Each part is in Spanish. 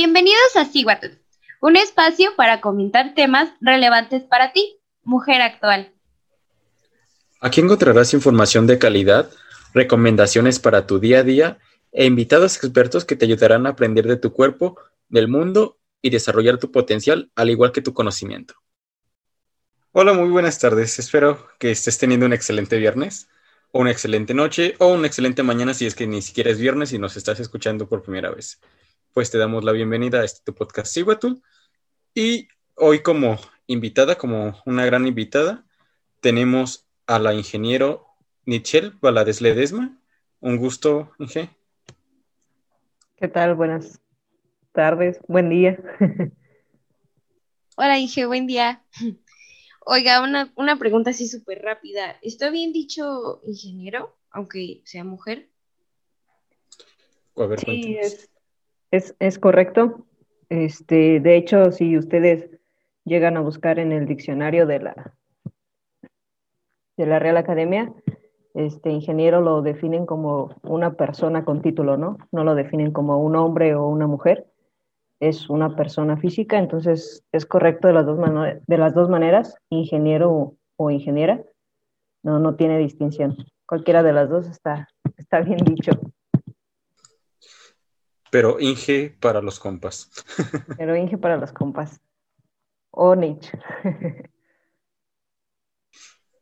Bienvenidos a Siguatu, un espacio para comentar temas relevantes para ti, mujer actual. Aquí encontrarás información de calidad, recomendaciones para tu día a día e invitados expertos que te ayudarán a aprender de tu cuerpo, del mundo y desarrollar tu potencial, al igual que tu conocimiento. Hola, muy buenas tardes. Espero que estés teniendo un excelente viernes, o una excelente noche, o una excelente mañana si es que ni siquiera es viernes y nos estás escuchando por primera vez. Pues te damos la bienvenida a este tu podcast Siguatu. Y hoy como invitada, como una gran invitada, tenemos a la ingeniero Nichelle Valadez Ledesma. Un gusto, Inge. ¿Qué tal? Buenas tardes, buen día. Hola, Inge, buen día. Oiga, una, pregunta así súper rápida. ¿Está bien dicho ingeniero, aunque sea mujer? sí, es, es, correcto. Este, de hecho, si ustedes llegan a buscar en el diccionario de la, de la Real Academia, este ingeniero lo definen como una persona con título, ¿no? No lo definen como un hombre o una mujer es una persona física, entonces es correcto de las dos, de las dos maneras, ingeniero o, ingeniera, no, no tiene distinción. Cualquiera de las dos está, está bien dicho. Pero Inge para los compas. Pero Inge para los compas. O Niche.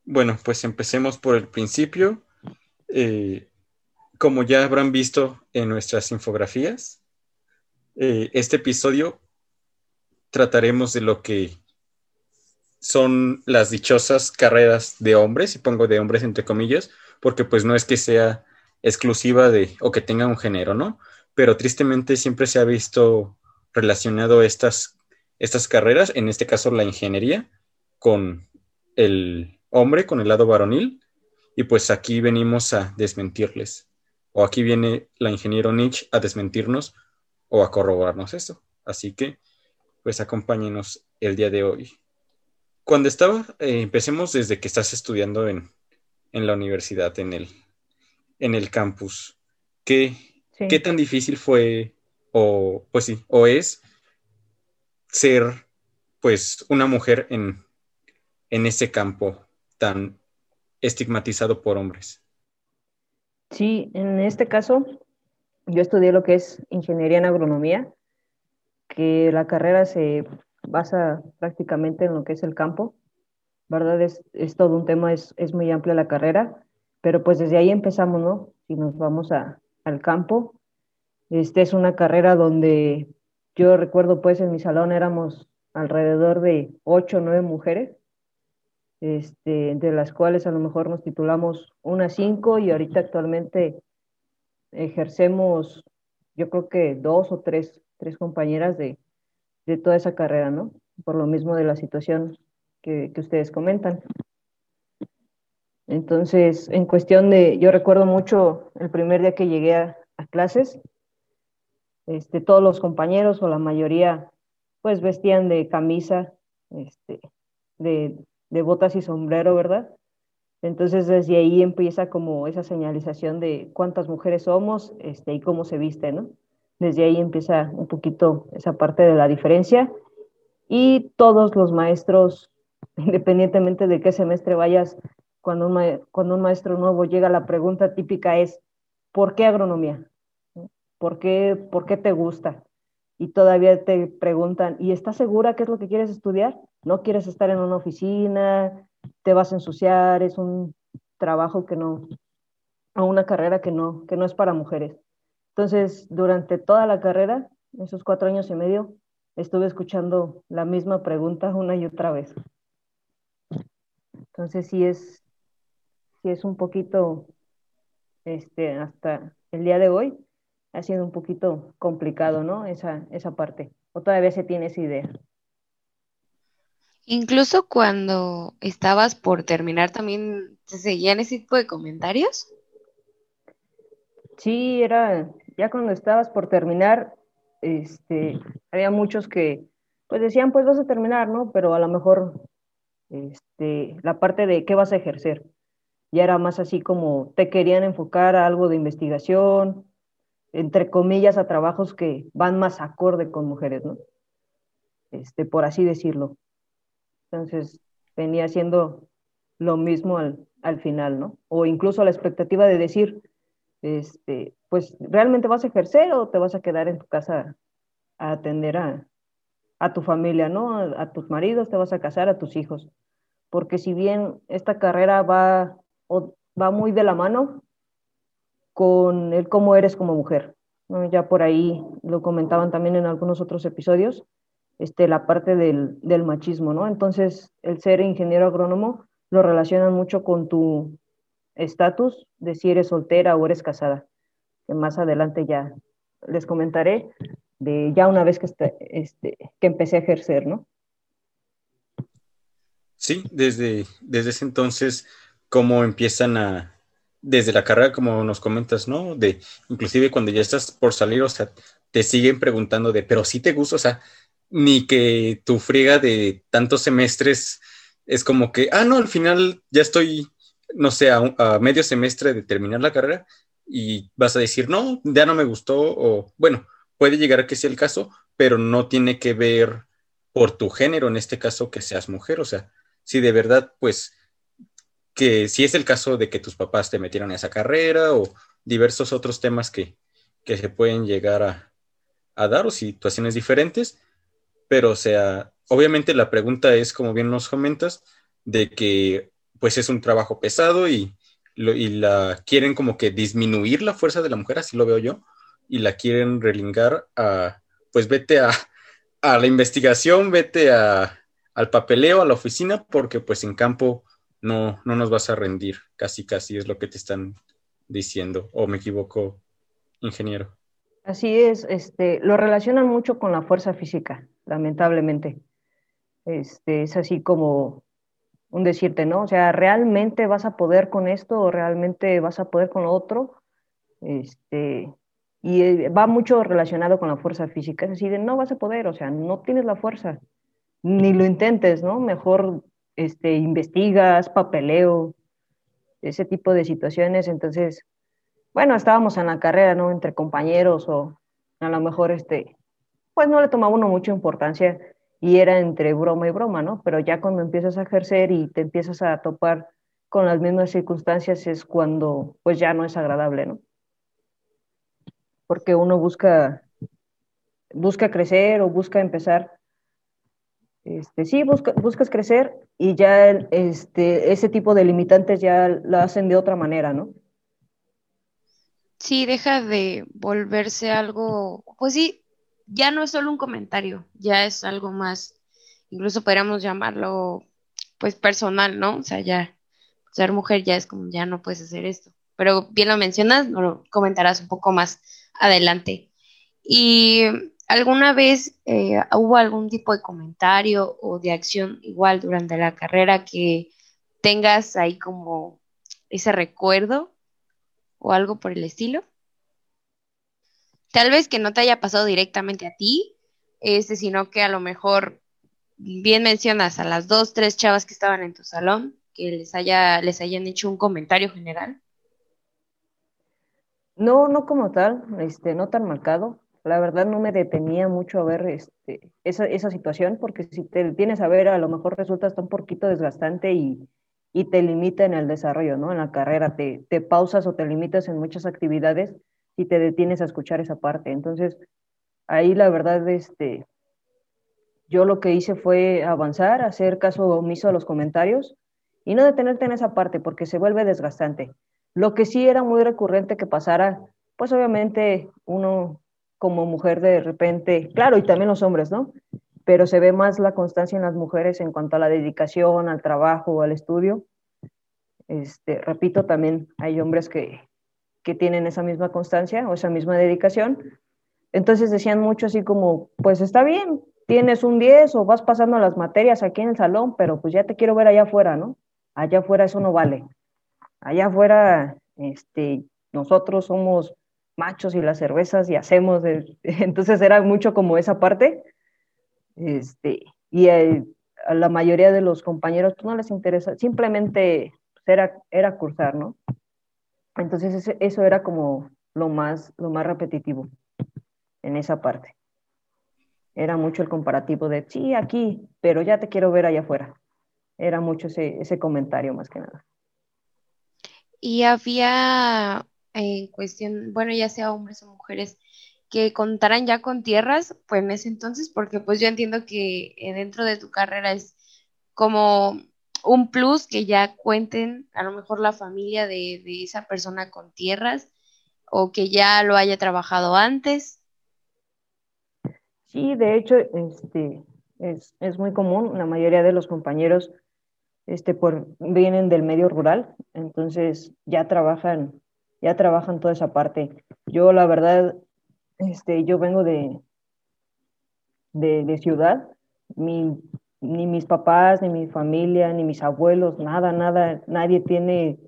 Bueno, pues empecemos por el principio. Eh, como ya habrán visto en nuestras infografías, eh, este episodio trataremos de lo que son las dichosas carreras de hombres, y pongo de hombres entre comillas, porque pues no es que sea exclusiva de o que tenga un género, ¿no? Pero tristemente siempre se ha visto relacionado estas, estas carreras, en este caso la ingeniería, con el hombre, con el lado varonil, y pues aquí venimos a desmentirles, o aquí viene la ingeniero Nietzsche a desmentirnos o a corroborarnos esto. Así que, pues acompáñenos el día de hoy. Cuando estaba, eh, empecemos desde que estás estudiando en, la universidad, en el, en el campus. ¿Qué, ¿Qué tan difícil fue, o pues sí, o es ser pues una mujer en, en ese campo tan estigmatizado por hombres? Sí, en este caso, yo estudié lo que es ingeniería en agronomía, que la carrera se basa prácticamente en lo que es el campo, ¿verdad? Es, todo un tema, es, muy amplia la carrera, pero pues desde ahí empezamos, ¿no? Si nos vamos al campo, este es una carrera donde yo recuerdo pues en mi salón éramos alrededor de ocho o nueve mujeres, este, de las cuales a lo mejor nos titulamos unas cinco y ahorita actualmente ejercemos, yo creo que dos o tres, tres compañeras de, de toda esa carrera, ¿no? Por lo mismo de la situación que, que ustedes comentan. Entonces, en cuestión de, yo recuerdo mucho el primer día que llegué a, clases, este, todos los compañeros o la mayoría, pues vestían de camisa, este, de, de botas y sombrero, ¿verdad? Entonces desde ahí empieza como esa señalización de cuántas mujeres somos este, y cómo se viste, ¿no? Desde ahí empieza un poquito esa parte de la diferencia y todos los maestros, independientemente de qué semestre vayas, cuando un, cuando un maestro nuevo llega, la pregunta típica es, ¿por qué agronomía? ¿Por qué, ¿Por qué te gusta? Y todavía te preguntan, ¿y estás segura qué es lo que quieres estudiar? ¿No quieres estar en una oficina? te vas a ensuciar, es un trabajo que no, o una carrera que no, que no es para mujeres. Entonces, durante toda la carrera, esos cuatro años y medio, estuve escuchando la misma pregunta una y otra vez. Entonces, sí es, sí es un poquito, este, hasta el día de hoy, ha sido un poquito complicado, ¿no? Esa, esa parte. ¿O todavía se tiene esa idea? Incluso cuando estabas por terminar, también se seguían ese tipo de comentarios. Sí, era, ya cuando estabas por terminar, este, había muchos que pues decían, pues vas a terminar, ¿no? Pero a lo mejor este, la parte de qué vas a ejercer, ya era más así como te querían enfocar a algo de investigación, entre comillas, a trabajos que van más acorde con mujeres, ¿no? Este, por así decirlo. Entonces, venía siendo lo mismo al, al final, ¿no? O incluso la expectativa de decir, este, pues, ¿realmente vas a ejercer o te vas a quedar en tu casa a atender a, a tu familia, ¿no? A, tus maridos, te vas a casar, a tus hijos. Porque si bien esta carrera va, va muy de la mano con el cómo eres como mujer. Ya por ahí lo comentaban también en algunos otros episodios, este, la parte del, del machismo, ¿no? Entonces, el ser ingeniero agrónomo lo relacionan mucho con tu estatus de si eres soltera o eres casada, que más adelante ya les comentaré, de ya una vez que, este, que empecé a ejercer, ¿no? Sí, desde, desde ese entonces, cómo empiezan a, desde la carrera, como nos comentas, ¿no? De, inclusive cuando ya estás por salir, o sea, te siguen preguntando de, pero si te gusta, o sea, ni que tu friega de tantos semestres es como que, ah, no, al final ya estoy, no sé, a, a medio semestre de terminar la carrera y vas a decir, no, ya no me gustó, o bueno, puede llegar a que sea el caso, pero no tiene que ver por tu género, en este caso que seas mujer, o sea, si de verdad, pues, que si es el caso de que tus papás te metieron en esa carrera o diversos otros temas que, que se pueden llegar a, a dar o situaciones diferentes, pero o sea, obviamente la pregunta es, como bien nos comentas, de que pues es un trabajo pesado y, y la quieren como que disminuir la fuerza de la mujer, así lo veo yo, y la quieren relingar a, pues vete a, a la investigación, vete a, al papeleo, a la oficina, porque pues en campo no, no nos vas a rendir, casi casi es lo que te están diciendo, o me equivoco, ingeniero. Así es, este, lo relacionan mucho con la fuerza física, lamentablemente. Este, es así como un decirte, ¿no? O sea, ¿realmente vas a poder con esto o realmente vas a poder con lo otro? Este, y eh, va mucho relacionado con la fuerza física, es decir, no vas a poder, o sea, no tienes la fuerza, ni lo intentes, ¿no? Mejor este, investigas, papeleo, ese tipo de situaciones. Entonces, bueno, estábamos en la carrera, ¿no? Entre compañeros o a lo mejor, este, pues no le tomaba uno mucha importancia y era entre broma y broma, ¿no? Pero ya cuando empiezas a ejercer y te empiezas a topar con las mismas circunstancias es cuando, pues ya no es agradable, ¿no? porque uno busca, busca crecer o busca empezar. Este, sí, busca, buscas crecer y ya este, ese tipo de limitantes ya lo hacen de otra manera, ¿no? Sí, deja de volverse algo, pues sí, ya no es solo un comentario, ya es algo más, incluso podríamos llamarlo, pues personal, ¿no? O sea, ya ser mujer ya es como, ya no puedes hacer esto. Pero bien lo mencionas, lo comentarás un poco más adelante. ¿Y alguna vez eh, hubo algún tipo de comentario o de acción igual durante la carrera que tengas ahí como ese recuerdo o algo por el estilo? Tal vez que no te haya pasado directamente a ti, este, sino que a lo mejor bien mencionas a las dos, tres chavas que estaban en tu salón, que les haya, les hayan hecho un comentario general. No, no como tal, este, no tan marcado. La verdad no me detenía mucho a ver este, esa, esa situación, porque si te tienes a ver, a lo mejor resulta hasta un poquito desgastante y, y te limita en el desarrollo, ¿no? En la carrera, te, te pausas o te limitas en muchas actividades y te detienes a escuchar esa parte. Entonces, ahí la verdad, este, yo lo que hice fue avanzar, hacer caso omiso a los comentarios y no detenerte en esa parte porque se vuelve desgastante. Lo que sí era muy recurrente que pasara, pues obviamente uno como mujer de repente, claro, y también los hombres, ¿no? Pero se ve más la constancia en las mujeres en cuanto a la dedicación, al trabajo, al estudio. Este, repito, también hay hombres que, que tienen esa misma constancia o esa misma dedicación. Entonces decían mucho así como, pues está bien, tienes un 10 o vas pasando las materias aquí en el salón, pero pues ya te quiero ver allá afuera, ¿no? Allá afuera eso no vale allá afuera, este, nosotros somos machos y las cervezas y hacemos, entonces era mucho como esa parte, este, y a la mayoría de los compañeros pues, no les interesa, simplemente pues, era, era cursar, ¿no? Entonces eso era como lo más, lo más repetitivo en esa parte. Era mucho el comparativo de, sí, aquí, pero ya te quiero ver allá afuera. Era mucho ese, ese comentario más que nada. Y había en cuestión, bueno, ya sea hombres o mujeres, que contaran ya con tierras, pues en ese entonces, porque pues yo entiendo que eh, dentro de tu carrera es como un plus que ya cuenten a lo mejor la familia de, esa persona con tierras o que ya lo haya trabajado antes. Sí, de hecho, este, es, es muy común, la mayoría de los compañeros este, por, vienen del medio rural, entonces ya trabajan, ya trabajan toda esa parte. Yo, la verdad, este, yo vengo de, de, ciudad, ni mis papás, ni mi familia, ni mis abuelos, nada, nada, nadie tiene,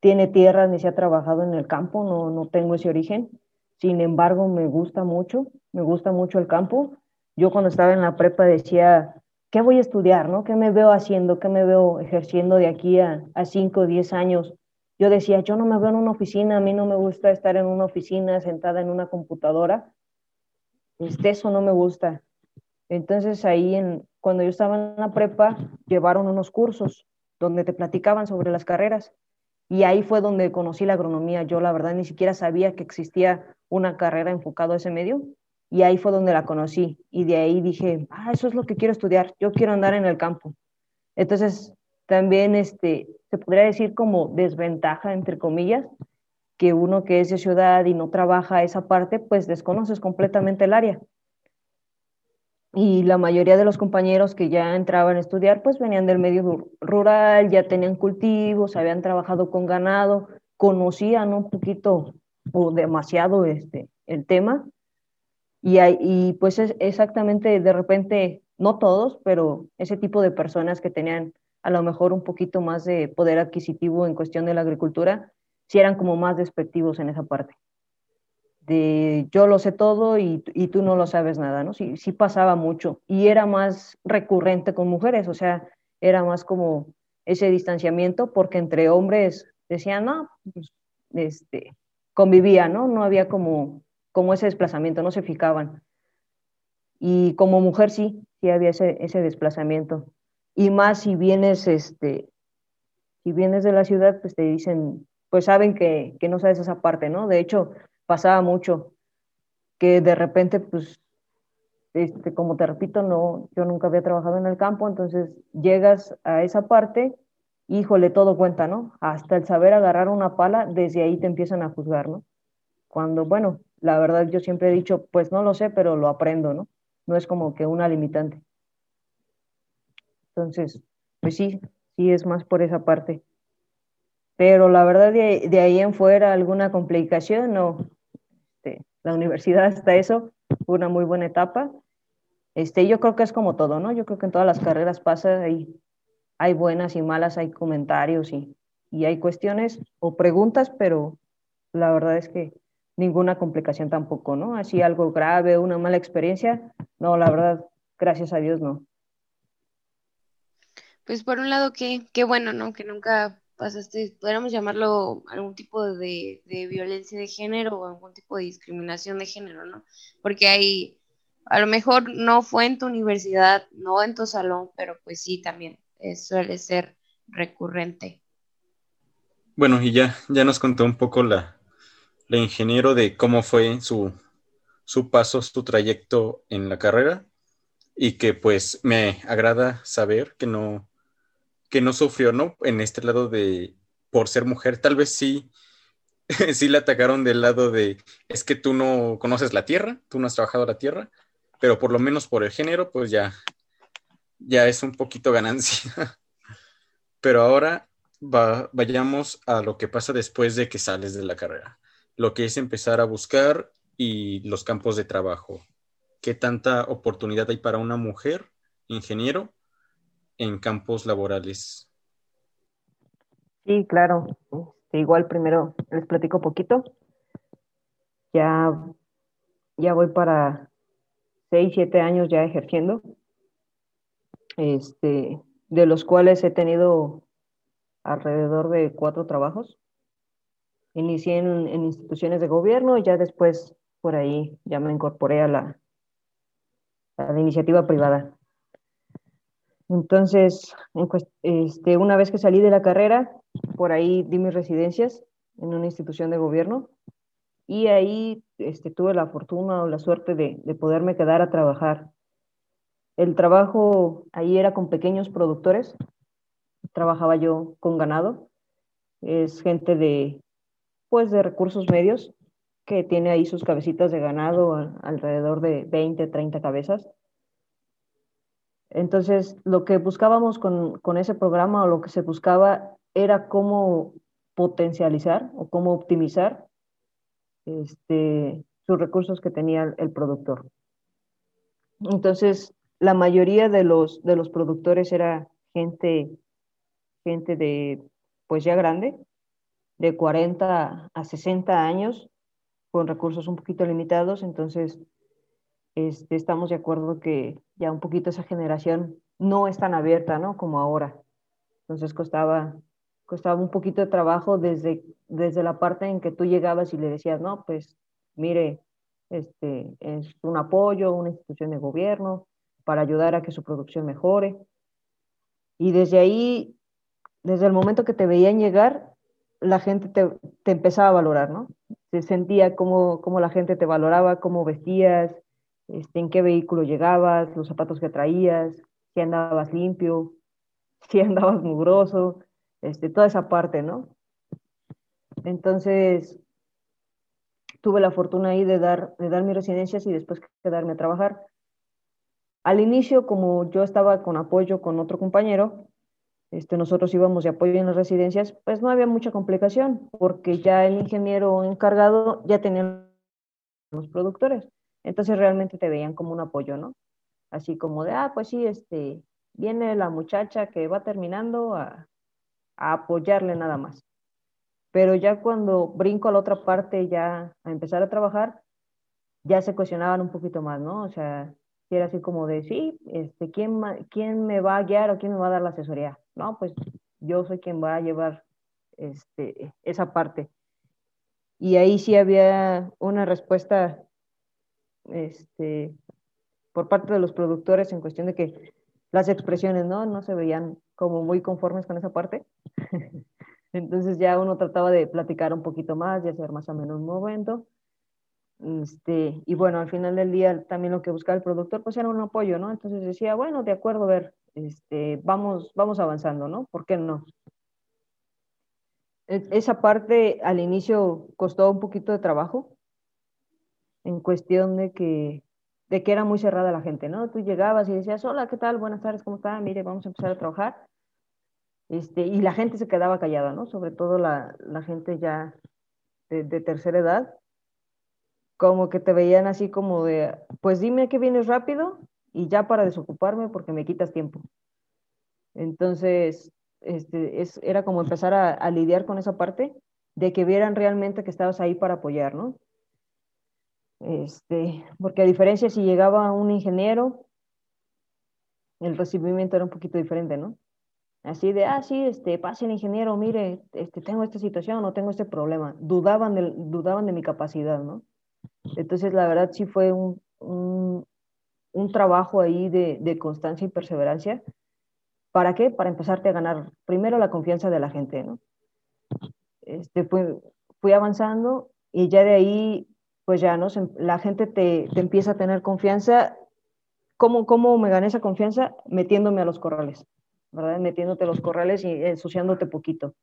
tiene tierras ni se ha trabajado en el campo, no, no tengo ese origen. Sin embargo, me gusta mucho, me gusta mucho el campo. Yo cuando estaba en la prepa decía, ¿qué voy a estudiar? ¿no? ¿Qué me veo haciendo? ¿Qué me veo ejerciendo de aquí a, a 5 o 10 años? Yo decía, yo no me veo en una oficina, a mí no me gusta estar en una oficina sentada en una computadora. Este, eso no me gusta. Entonces ahí, en, cuando yo estaba en la prepa, llevaron unos cursos donde te platicaban sobre las carreras. Y ahí fue donde conocí la agronomía. Yo la verdad ni siquiera sabía que existía una carrera enfocada a ese medio y ahí fue donde la conocí. Y de ahí dije, ah, eso es lo que quiero estudiar, yo quiero andar en el campo. Entonces, también este, se podría decir como desventaja, entre comillas, que uno que es de ciudad y no trabaja esa parte, pues desconoces completamente el área. Y la mayoría de los compañeros que ya entraban a estudiar, pues venían del medio rural, ya tenían cultivos, habían trabajado con ganado, conocían un poquito o demasiado este, el tema y, y pues es exactamente de repente, no todos, pero ese tipo de personas que tenían a lo mejor un poquito más de poder adquisitivo en cuestión de la agricultura, si eran como más despectivos en esa parte. De yo lo sé todo y, tú no lo sabes nada, ¿no? Sí, sí pasaba mucho y era más recurrente con mujeres, o sea, era más como ese distanciamiento porque entre hombres decían, no, pues, este, convivían, ¿no? No había como como ese desplazamiento, no se fijaban. Y como mujer sí, sí había ese, ese desplazamiento. Y más si vienes, este, si vienes de la ciudad, pues te dicen, pues saben que, que no sabes esa parte, ¿no? De hecho, pasaba mucho que de repente, pues, este, como te repito, no, yo nunca había trabajado en el campo, entonces llegas a esa parte, híjole, todo cuenta, ¿no? Hasta el saber agarrar una pala, desde ahí te empiezan a juzgar, ¿no? Cuando, bueno, la verdad yo siempre he dicho, pues no lo sé, pero lo aprendo, ¿no? No es como que una limitante. Entonces, pues sí, sí es más por esa parte. Pero la verdad de, ahí en fuera alguna complicación, no. Este, la universidad hasta eso una muy buena etapa. Este, yo creo que es como todo, ¿no? Yo creo que en todas las carreras pasa, hay, hay buenas y malas, hay comentarios y, y hay cuestiones o preguntas, pero la verdad es que ninguna complicación tampoco, ¿no? Así algo grave, una mala experiencia, no, la verdad, gracias a Dios, no. Pues por un lado, qué, qué bueno, ¿no? Que nunca pasaste, podríamos llamarlo algún tipo de, de, violencia de género o algún tipo de discriminación de género, ¿no? Porque hay, a lo mejor no fue en tu universidad, no en tu salón, pero pues sí, también suele ser recurrente. Bueno, y ya, ya nos contó un poco la, la ingeniero de cómo fue su, su paso, su trayecto en la carrera y que pues me agrada saber que no, que no sufrió, ¿no? En este lado de, por ser mujer, tal vez sí, sí la atacaron del lado de, es que tú no conoces la tierra, tú no has trabajado la tierra, pero por lo menos por el género, pues ya, ya es un poquito ganancia. pero ahora vayamos a lo que pasa después de que sales de la carrera lo que es empezar a buscar y los campos de trabajo. ¿Qué tanta oportunidad hay para una mujer ingeniero en campos laborales? Sí, claro. Este, igual primero les platico poquito. Ya, ya voy para seis, siete años ya ejerciendo, este, de los cuales he tenido alrededor de cuatro trabajos inicié en, instituciones de gobierno y ya después por ahí ya me incorporé a la, a la iniciativa privada. Entonces, este, una vez que salí de la carrera, por ahí di mis residencias en una institución de gobierno y ahí este, tuve la fortuna o la suerte de, de poderme quedar a trabajar. El trabajo ahí era con pequeños productores, trabajaba yo con ganado, es gente de, pues, de recursos medios que tiene ahí sus cabecitas de ganado alrededor de 20, 30 cabezas. Entonces, lo que buscábamos con, con ese programa o lo que se buscaba era cómo potencializar o cómo optimizar este, sus recursos que tenía el productor. Entonces, la mayoría de los, de los productores era gente, gente de, pues ya grande, de 40 a 60 años, con recursos un poquito limitados, entonces este, estamos de acuerdo que ya un poquito esa generación no es tan abierta, ¿no? Como ahora. Entonces costaba, costaba un poquito de trabajo desde, desde la parte en que tú llegabas y le decías, no, pues mire, este, es un apoyo, una institución de gobierno para ayudar a que su producción mejore. Y desde ahí, desde el momento que te veían llegar, la gente te, te empezaba a valorar, ¿no? Se sentía cómo, cómo la gente te valoraba, cómo vestías, este, en qué vehículo llegabas, los zapatos que traías, si andabas limpio, si andabas mugroso, este, toda esa parte, ¿no? Entonces, tuve la fortuna ahí de dar, de dar mis residencias y después quedarme a trabajar. Al inicio, como yo estaba con apoyo con otro compañero, este, nosotros íbamos de apoyo en las residencias, pues no había mucha complicación, porque ya el ingeniero encargado ya tenía los productores. Entonces realmente te veían como un apoyo, ¿no? Así como de, ah, pues sí, este, viene la muchacha que va terminando a, apoyarle nada más. Pero ya cuando brinco a la otra parte, ya a empezar a trabajar, ya se cuestionaban un poquito más, ¿no? O sea, si era así como de, sí, este, ¿quién, ¿quién me va a guiar o quién me va a dar la asesoría? No, pues yo soy quien va a llevar este, esa parte. Y ahí sí había una respuesta este, por parte de los productores en cuestión de que las expresiones no, no se veían como muy conformes con esa parte. Entonces ya uno trataba de platicar un poquito más y hacer más o menos un momento. Este, y bueno, al final del día también lo que buscaba el productor pues era un apoyo, ¿no? Entonces decía, bueno, de acuerdo, ver, este, vamos, vamos avanzando, ¿no? ¿Por qué no? E, esa parte al inicio costó un poquito de trabajo, en cuestión de que, de que era muy cerrada la gente, ¿no? Tú llegabas y decías, hola, ¿qué tal? Buenas tardes, ¿cómo está? Mire, vamos a empezar a trabajar. Este, y la gente se quedaba callada, ¿no? Sobre todo la, la gente ya de, tercera edad, como que te veían así como de, pues dime que vienes rápido y ya para desocuparme porque me quitas tiempo. Entonces, este, es, era como empezar a, a lidiar con esa parte de que vieran realmente que estabas ahí para apoyar, ¿no? Este, porque a diferencia si llegaba un ingeniero, el recibimiento era un poquito diferente, ¿no? Así de, ah, sí, este, pase el ingeniero, mire, este, tengo esta situación o tengo este problema. Dudaban de, dudaban de mi capacidad, ¿no? Entonces, la verdad sí fue un, un, trabajo ahí de, de, constancia y perseverancia. ¿Para qué? Para empezarte a ganar primero la confianza de la gente, ¿no? Este, fui avanzando y ya de ahí pues ya, ¿no? La gente te, te empieza a tener confianza. ¿Cómo, ¿Cómo me gané esa confianza? Metiéndome a los corrales, ¿verdad? Metiéndote a los corrales y ensuciándote poquito.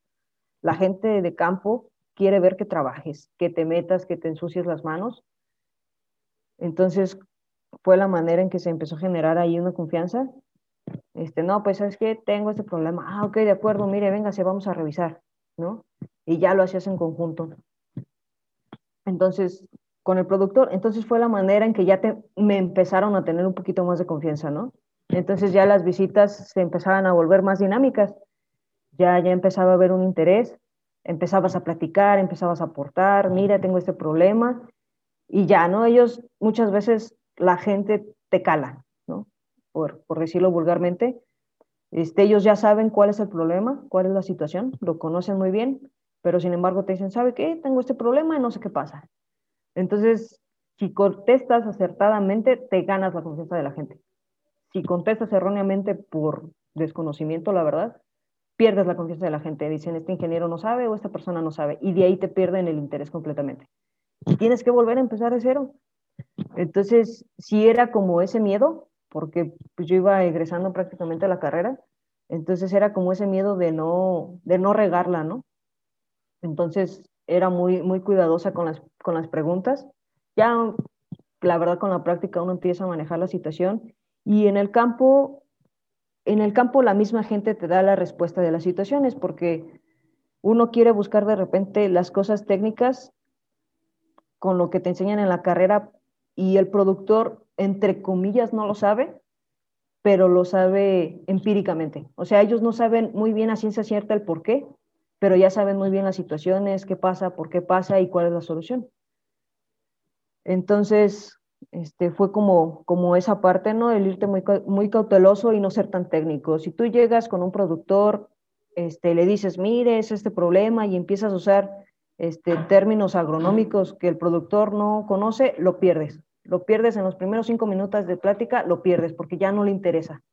La gente de campo quiere ver que trabajes, que te metas, que te ensucies las manos. Entonces, fue la manera en que se empezó a generar ahí una confianza. Este, no, pues es que tengo este problema. Ah, ok, de acuerdo, mire, venga, se vamos a revisar, ¿no? Y ya lo hacías en conjunto. Entonces, con el productor. Entonces fue la manera en que ya me empezaron a tener un poquito más de confianza, ¿no? Entonces ya las visitas se empezaban a volver más dinámicas. Ya, ya empezaba a haber un interés, empezabas a platicar, empezabas a aportar, mira, tengo este problema. Y ya, ¿no? Ellos muchas veces la gente te cala, ¿no? Por, por decirlo vulgarmente. Este, ellos ya saben cuál es el problema, cuál es la situación, lo conocen muy bien pero sin embargo te dicen, ¿sabe qué? Tengo este problema y no sé qué pasa. Entonces, si contestas acertadamente, te ganas la confianza de la gente. Si contestas erróneamente por desconocimiento, la verdad, pierdes la confianza de la gente. Dicen, este ingeniero no sabe o esta persona no sabe. Y de ahí te pierden el interés completamente. Y tienes que volver a empezar de cero. Entonces, si era como ese miedo, porque pues, yo iba egresando prácticamente a la carrera, entonces era como ese miedo de no, de no regarla, ¿no? Entonces era muy, muy cuidadosa con las, con las preguntas. Ya, la verdad, con la práctica uno empieza a manejar la situación y en el campo, en el campo la misma gente te da la respuesta de las situaciones porque uno quiere buscar de repente las cosas técnicas con lo que te enseñan en la carrera y el productor, entre comillas, no lo sabe, pero lo sabe empíricamente. O sea, ellos no saben muy bien a ciencia cierta el por qué, pero ya saben muy bien las situaciones, qué pasa, por qué pasa y cuál es la solución. Entonces, este, fue como, como esa parte, ¿no? El irte muy, muy cauteloso y no ser tan técnico. Si tú llegas con un productor, este, le dices, mire, es este problema y empiezas a usar este, términos agronómicos que el productor no conoce, lo pierdes. Lo pierdes en los primeros cinco minutos de plática, lo pierdes porque ya no le interesa.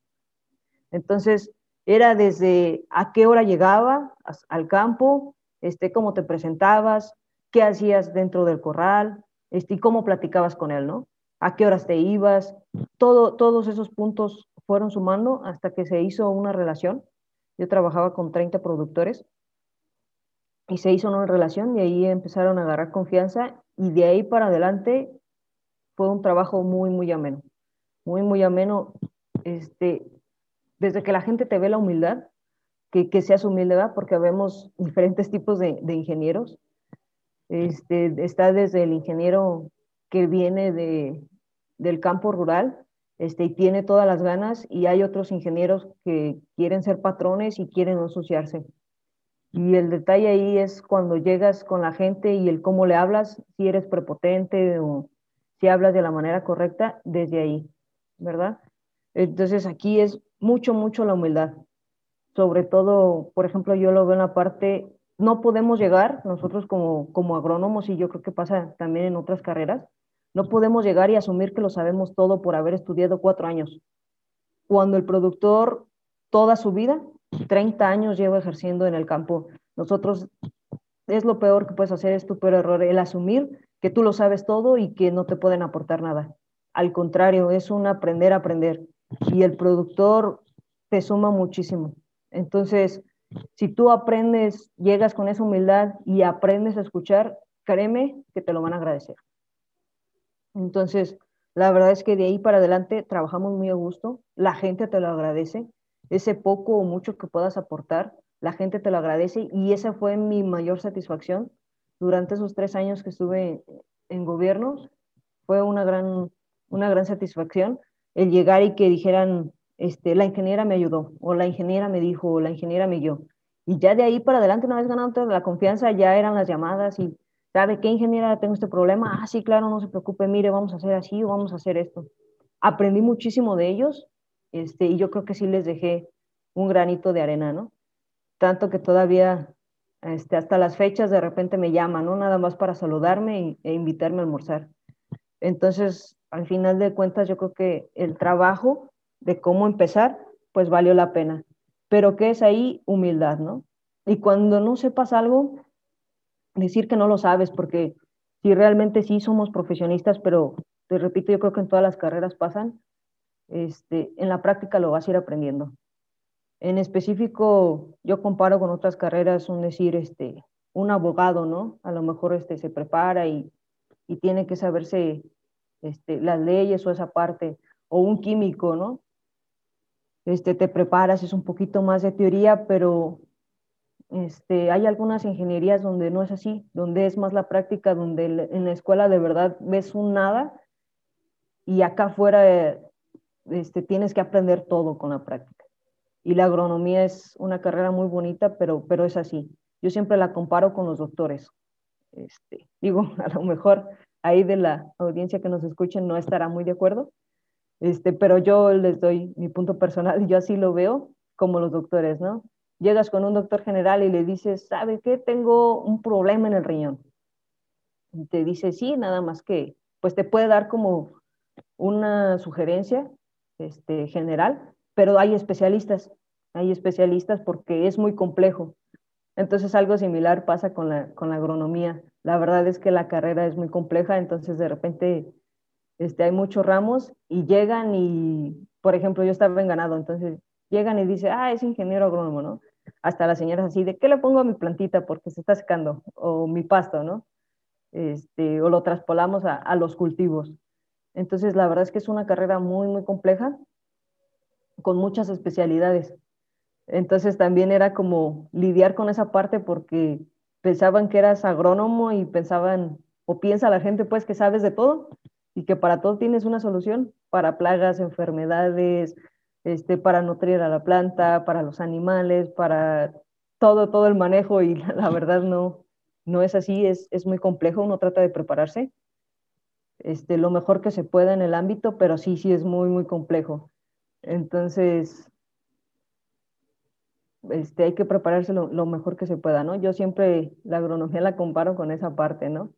Entonces, era desde a qué hora llegaba al campo, este, cómo te presentabas, qué hacías dentro del corral, este, y cómo platicabas con él, ¿no? A qué horas te ibas, todo, todos esos puntos fueron sumando hasta que se hizo una relación. Yo trabajaba con 30 productores y se hizo una relación y ahí empezaron a agarrar confianza y de ahí para adelante fue un trabajo muy, muy ameno, muy, muy ameno. Este, desde que la gente te ve la humildad, que, que seas humilde. Porque vemos diferentes tipos de, de ingenieros. Este, está desde el ingeniero que viene de, del campo rural este, y tiene todas las ganas, y hay otros ingenieros que quieren ser patrones y quieren asociarse. Y el detalle ahí es cuando llegas con la gente y el cómo le hablas, si eres prepotente o si hablas de la manera correcta, desde ahí, ¿verdad? Entonces aquí es mucho, mucho la humildad. Sobre todo, por ejemplo, yo lo veo en la parte, no podemos llegar, nosotros como, como agrónomos, y yo creo que pasa también en otras carreras, no podemos llegar y asumir que lo sabemos todo por haber estudiado cuatro años. Cuando el productor toda su vida 30 años llevo ejerciendo en el campo. Nosotros, es lo peor que puedes hacer, es tu peor error, el asumir que tú lo sabes todo y que no te pueden aportar nada. Al contrario, es un aprender a aprender. Y el productor te suma muchísimo. Entonces, si tú aprendes, llegas con esa humildad y aprendes a escuchar, créeme que te lo van a agradecer. Entonces, la verdad es que de ahí para adelante trabajamos muy a gusto, la gente te lo agradece, ese poco o mucho que puedas aportar, la gente te lo agradece y esa fue mi mayor satisfacción durante esos tres años que estuve en gobierno. Fue una gran, una gran satisfacción el llegar y que dijeran, este, la ingeniera me ayudó, o la ingeniera me dijo, o la ingeniera me guió. Y ya de ahí para adelante, una vez ganando la confianza, ya eran las llamadas y, ¿sabe qué ingeniera tengo este problema? Ah, sí, claro, no se preocupe, mire, vamos a hacer así o vamos a hacer esto. Aprendí muchísimo de ellos este, y yo creo que sí les dejé un granito de arena, ¿no? Tanto que todavía este, hasta las fechas de repente me llaman, ¿no? Nada más para saludarme e invitarme a almorzar. Entonces, al final de cuentas, yo creo que el trabajo de cómo empezar, pues valió la pena. Pero ¿qué es ahí? Humildad, ¿no? Y cuando no sepas algo, decir que no lo sabes, porque si realmente sí somos profesionistas, pero te repito, yo creo que en todas las carreras pasan, este, en la práctica lo vas a ir aprendiendo. En específico, yo comparo con otras carreras, un decir, este, un abogado, ¿no? A lo mejor este, se prepara y, y tiene que saberse este, las leyes o esa parte, o un químico, ¿no? Este, te preparas, es un poquito más de teoría, pero este, hay algunas ingenierías donde no es así, donde es más la práctica, donde en la escuela de verdad ves un nada y acá afuera este, tienes que aprender todo con la práctica. Y la agronomía es una carrera muy bonita, pero, pero es así. Yo siempre la comparo con los doctores. Este, digo, a lo mejor ahí de la audiencia que nos escuchen no estará muy de acuerdo, este, pero yo les doy mi punto personal, yo así lo veo como los doctores, ¿no? llegas con un doctor general y le dices, ¿sabe qué? Tengo un problema en el riñón. Y te dice, sí, nada más que, pues te puede dar como una sugerencia este, general, pero hay especialistas, hay especialistas porque es muy complejo. Entonces algo similar pasa con la, con la agronomía. La verdad es que la carrera es muy compleja, entonces de repente este, hay muchos ramos y llegan y, por ejemplo, yo estaba en ganado, entonces llegan y dicen, ah, es ingeniero agrónomo, ¿no? Hasta las señoras así, ¿de qué le pongo a mi plantita? Porque se está secando, o mi pasto, ¿no? Este, o lo traspolamos a, a los cultivos. Entonces, la verdad es que es una carrera muy, muy compleja, con muchas especialidades. Entonces, también era como lidiar con esa parte porque pensaban que eras agrónomo y pensaban, o piensa la gente pues que sabes de todo y que para todo tienes una solución, para plagas, enfermedades, este, para nutrir a la planta, para los animales, para todo, todo el manejo y la, verdad no, no es así, es, es, muy complejo, uno trata de prepararse este, lo mejor que se pueda en el ámbito, pero sí, sí es muy, muy complejo. Entonces, este, hay que prepararse lo, mejor que se pueda, ¿no? Yo siempre la agronomía la comparo con esa parte, ¿no?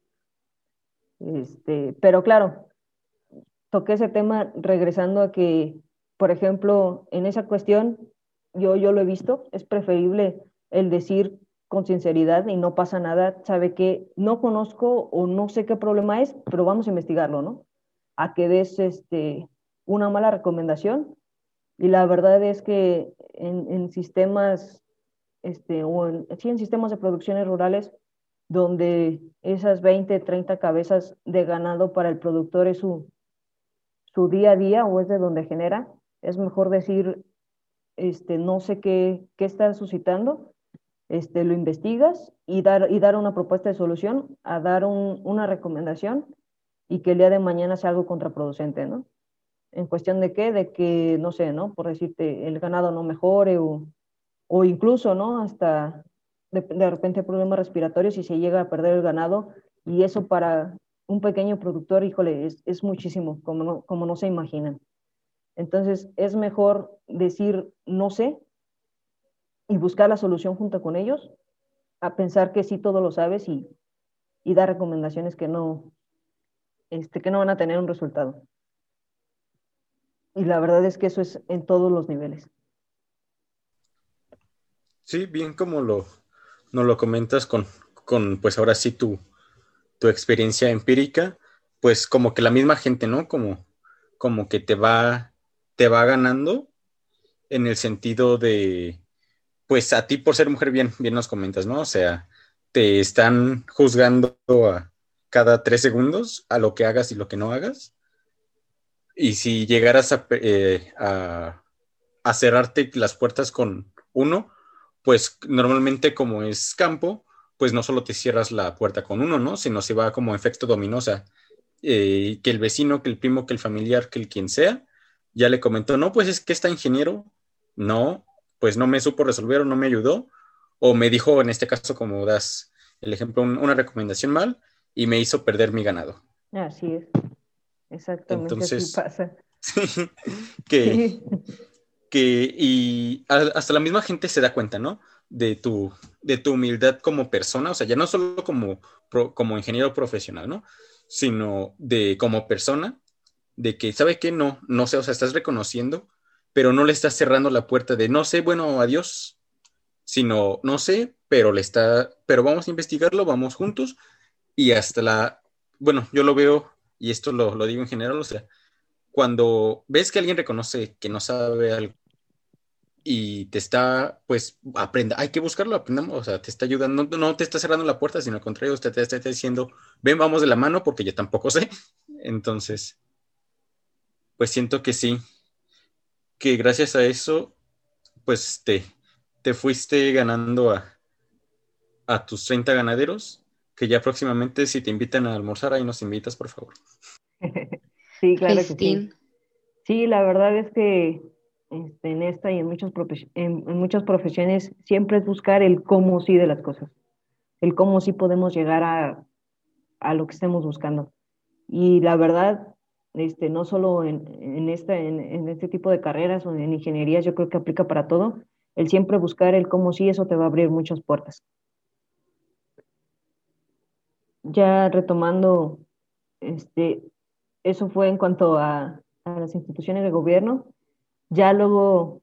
Este, pero claro, toqué ese tema regresando a que, por ejemplo, en esa cuestión, yo, yo lo he visto, es preferible el decir con sinceridad y no pasa nada, sabe que no conozco o no sé qué problema es, pero vamos a investigarlo, ¿no? A que des este, una mala recomendación. Y la verdad es que en, sistemas, este, o en, sí, en sistemas de producciones rurales, donde esas 20, 30 cabezas de ganado para el productor es su, su día a día o es de donde genera, es mejor decir, este, no sé qué, qué está suscitando, este, lo investigas y dar, y dar una propuesta de solución, a dar un, una recomendación y que el día de mañana sea algo contraproducente, ¿no? En cuestión de qué, de que, no sé, ¿no? Por decirte, el ganado no mejore o, o incluso, ¿no? Hasta de, de repente problemas respiratorios y se llega a perder el ganado y eso para un pequeño productor, híjole, es, es muchísimo, como no, como no se imaginan. Entonces, es mejor decir no sé y buscar la solución junto con ellos, a pensar que sí todo lo sabes y, y dar recomendaciones que no, este, que no van a tener un resultado. Y la verdad es que eso es en todos los niveles. Sí, bien como lo, nos lo comentas con, con, pues ahora sí tu, tu experiencia empírica, pues como que la misma gente, ¿no? Como, como que te va, te va ganando en el sentido de, pues a ti por ser mujer, bien, bien nos comentas, ¿no? O sea, te están juzgando a cada tres segundos a lo que hagas y lo que no hagas. Y si llegaras a, eh, a, cerrarte las puertas con uno, pues normalmente como es campo, pues no solo te cierras la puerta con uno, ¿no? Sino se va como efecto dominosa. Eh, que el vecino, que el primo, que el familiar, que el quien sea, ya le comentó, no, pues es que está ingeniero, no, pues no me supo resolver o no me ayudó, o me dijo, en este caso, como das el ejemplo, un, una recomendación mal, y me hizo perder mi ganado. Así es, exactamente Entonces, así pasa. que, que, y hasta la misma gente se da cuenta, ¿no? de tu, de tu humildad como persona, o sea, ya no solo como, como ingeniero profesional, ¿no? Sino de como persona, de que, ¿sabe qué? No, no sé, o sea, estás reconociendo, pero no le estás cerrando la puerta de no sé, bueno, adiós, sino no sé, pero le está, pero vamos a investigarlo, vamos juntos y hasta la, bueno, yo lo veo, y esto lo, lo digo en general, o sea, cuando ves que alguien reconoce que no sabe algo y te está, pues, aprenda, hay que buscarlo, aprendamos, o sea, te está ayudando, no, te está cerrando la puerta, sino al contrario, usted te está diciendo, ven, vamos de la mano, porque yo tampoco sé. Entonces, pues siento que sí, que gracias a eso, pues te, te fuiste ganando a, a tus 30 ganaderos, que ya próximamente si te invitan a almorzar, ahí nos invitas, por favor. Sí, claro que sí. Sí, la verdad es que este, en esta y en, muchas en, muchas profesiones siempre es buscar el cómo sí de las cosas, el cómo sí podemos llegar a, a lo que estemos buscando. Y la verdad, este, no solo en, en, este, en, este tipo de carreras o en ingenierías, yo creo que aplica para todo, el siempre buscar el cómo sí, eso te va a abrir muchas puertas. Ya retomando, este, eso fue en cuanto a, las instituciones de gobierno. Ya luego,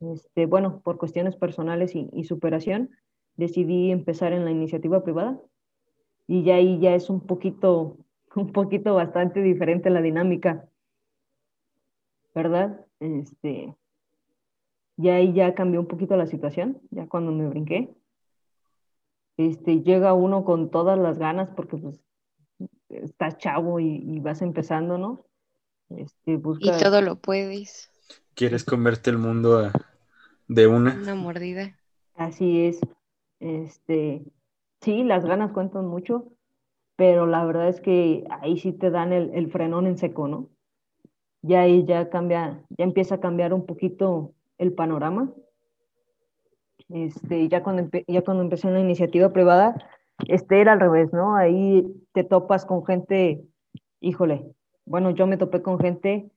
este, bueno, por cuestiones personales y, y superación, decidí empezar en la iniciativa privada y ya ahí ya es un poquito, un poquito bastante diferente la dinámica, ¿verdad? Este, ya ahí ya cambió un poquito la situación, ya cuando me brinqué. Este, llega uno con todas las ganas porque pues estás chavo y, vas empezando, ¿no? Este, Y todo lo puedes. Quieres comerte el mundo de una. Una mordida. Así es. Este, sí, las ganas cuentan mucho, pero la verdad es que ahí sí te dan el, el frenón en seco, ¿no? Ya ahí ya cambia, ya empieza a cambiar un poquito el panorama. Este, ya, cuando ya cuando empecé en la iniciativa privada, este era al revés, ¿no? Ahí te topas con gente, híjole, bueno, yo me topé con gente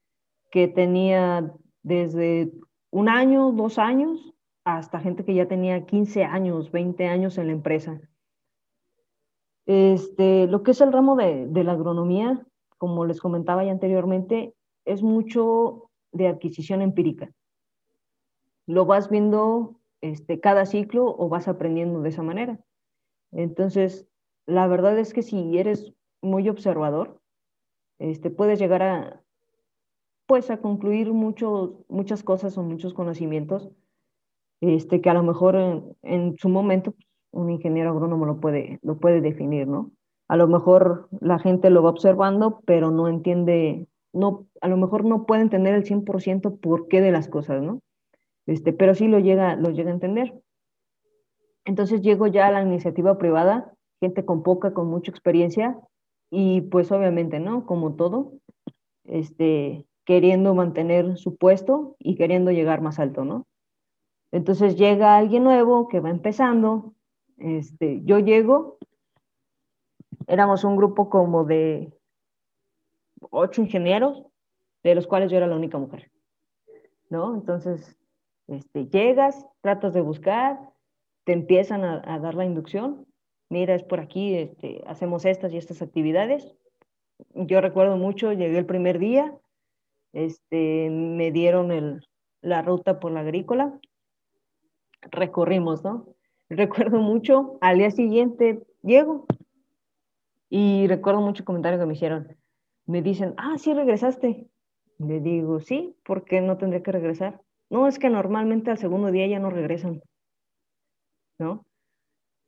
que tenía desde un año, dos años, hasta gente que ya tenía 15 años, 20 años en la empresa. Este, lo que es el ramo de, de la agronomía, como les comentaba ya anteriormente, es mucho de adquisición empírica lo vas viendo este, cada ciclo o vas aprendiendo de esa manera. Entonces, la verdad es que si eres muy observador, este, puedes llegar a, pues, a concluir muchos, muchas cosas o muchos conocimientos este, que a lo mejor en, su momento pues, un ingeniero agrónomo lo puede, lo puede definir, ¿no? A lo mejor la gente lo va observando, pero no entiende, no, a lo mejor no puede entender el 100% por qué de las cosas, ¿no? Este, pero sí lo llega, lo llega a entender. Entonces llego ya a la iniciativa privada, gente con poca, con mucha experiencia, y pues obviamente, ¿no? Como todo, este, queriendo mantener su puesto y queriendo llegar más alto, ¿no? Entonces llega alguien nuevo que va empezando, este, yo llego, éramos un grupo como de ocho ingenieros, de los cuales yo era la única mujer, ¿no? Entonces, este, llegas, tratas de buscar, te empiezan a, dar la inducción, mira, es por aquí, este, hacemos estas y estas actividades. Yo recuerdo mucho, llegué el primer día, este, me dieron la ruta por la agrícola, recorrimos, ¿no? Recuerdo mucho, al día siguiente llego y recuerdo mucho el comentario que me hicieron. Me dicen, ah, sí, regresaste. Le digo, sí, ¿por qué no tendría que regresar? No, es que normalmente al segundo día ya no regresan, ¿no?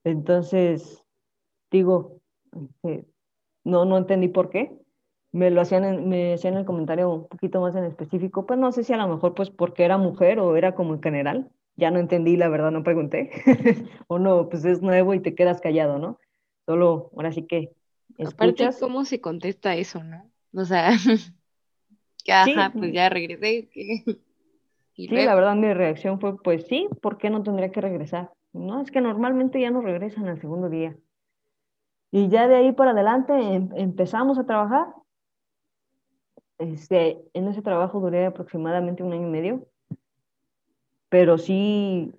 Entonces, digo, este, no, no entendí por qué. Me lo hacían, me hacían el comentario un poquito más en específico, pues no sé si a lo mejor pues porque era mujer o era como en general. Ya no entendí, la verdad, no pregunté. o no, pues es nuevo y te quedas callado, ¿no? Solo, ahora sí que escuchas. Aparte, ¿cómo se contesta eso, no? O sea, ajá, pues ya regresé. Sí, la verdad mi reacción fue, pues sí, ¿por qué no tendría que regresar? No, es que normalmente ya no regresan al segundo día. Y ya de ahí para adelante em, empezamos a trabajar. Este, en ese trabajo duré aproximadamente un año y medio, pero sí,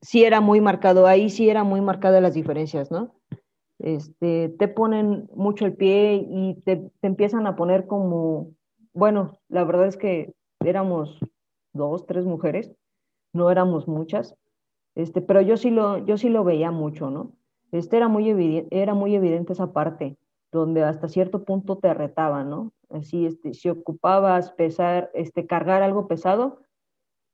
sí era muy marcado, ahí sí era muy marcada las diferencias, ¿no? Este, te ponen mucho el pie y te, te empiezan a poner como, bueno, la verdad es que éramos dos, tres mujeres, no éramos muchas, este, pero yo sí lo, yo sí lo veía mucho, ¿no? Este era muy evidente, era muy evidente esa parte, donde hasta cierto punto te retaban, ¿no? Así, este, si ocupabas pesar, este, cargar algo pesado,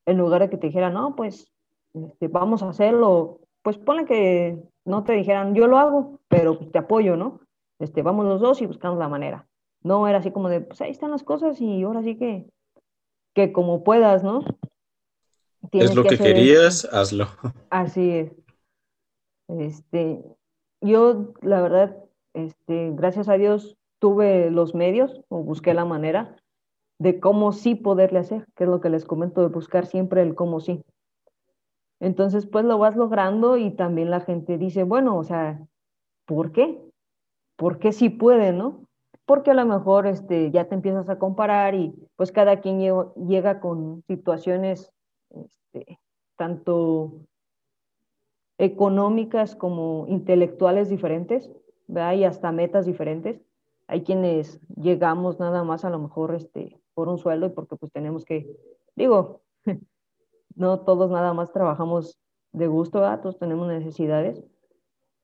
en lugar de que te dijeran, no, pues, este, vamos a hacerlo, pues ponle que no te dijeran, yo lo hago, pero pues, te apoyo, ¿no? Este, vamos los dos y buscamos la manera. No era así como de, pues ahí están las cosas y ahora sí que que como puedas, ¿no? es lo que, querías, hazlo. Así es. Este, yo, la verdad, este, gracias a Dios, tuve los medios o busqué la manera de cómo sí poderle hacer, que es lo que les comento, de buscar siempre el cómo sí. Entonces, pues lo vas logrando y también la gente dice, bueno, o sea, ¿por qué? ¿Por qué sí puede, no? Porque a lo mejor este, ya te empiezas a comparar y pues cada quien llega con situaciones este, tanto económicas como intelectuales diferentes, ¿verdad? y hasta metas diferentes. Hay quienes llegamos nada más a lo mejor este, por un sueldo y porque pues tenemos que, digo, no todos nada más trabajamos de gusto, todos tenemos necesidades,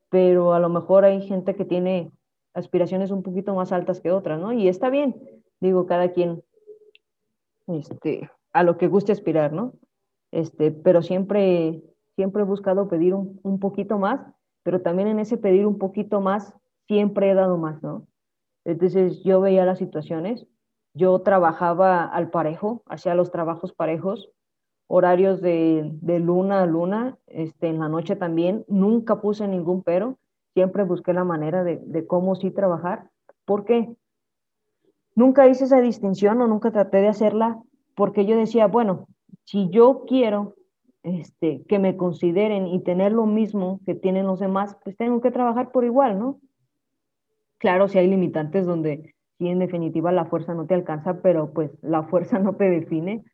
pero a lo mejor hay gente que tiene aspiraciones un poquito más altas que otras, ¿no? Y está bien, digo, cada quien este, a lo que guste aspirar, ¿no? Este, pero siempre, siempre he buscado pedir un, poquito más, pero también en ese pedir un poquito más, siempre he dado más, ¿no? Entonces yo veía las situaciones, yo trabajaba al parejo, hacía los trabajos parejos, horarios de, de, luna a luna, este, en la noche también, nunca puse ningún pero, siempre busqué la manera de, cómo sí trabajar. ¿Por qué? Nunca hice esa distinción o nunca traté de hacerla porque yo decía, bueno, si yo quiero este, que me consideren y tener lo mismo que tienen los demás, pues tengo que trabajar por igual, ¿no? Claro, si hay limitantes donde sí, en definitiva la fuerza no te alcanza, pero pues la fuerza no te define,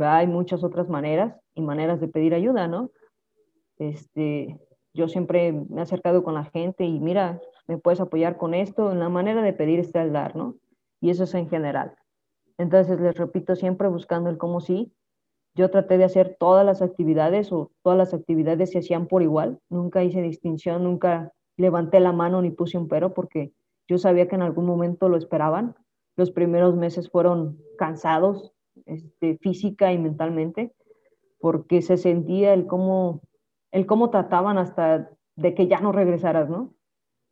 hay muchas otras maneras y maneras de pedir ayuda, ¿no? Este, yo siempre me he acercado con la gente y mira, me puedes apoyar con esto, en la manera de pedir está el dar, ¿no? Y eso es en general. Entonces, les repito, siempre buscando el cómo sí. Yo traté de hacer todas las actividades o todas las actividades se hacían por igual. Nunca hice distinción, nunca levanté la mano ni puse un pero porque yo sabía que en algún momento lo esperaban. Los primeros meses fueron cansados, este, física y mentalmente, porque se sentía el cómo, el cómo trataban hasta de que ya no regresaras, ¿no?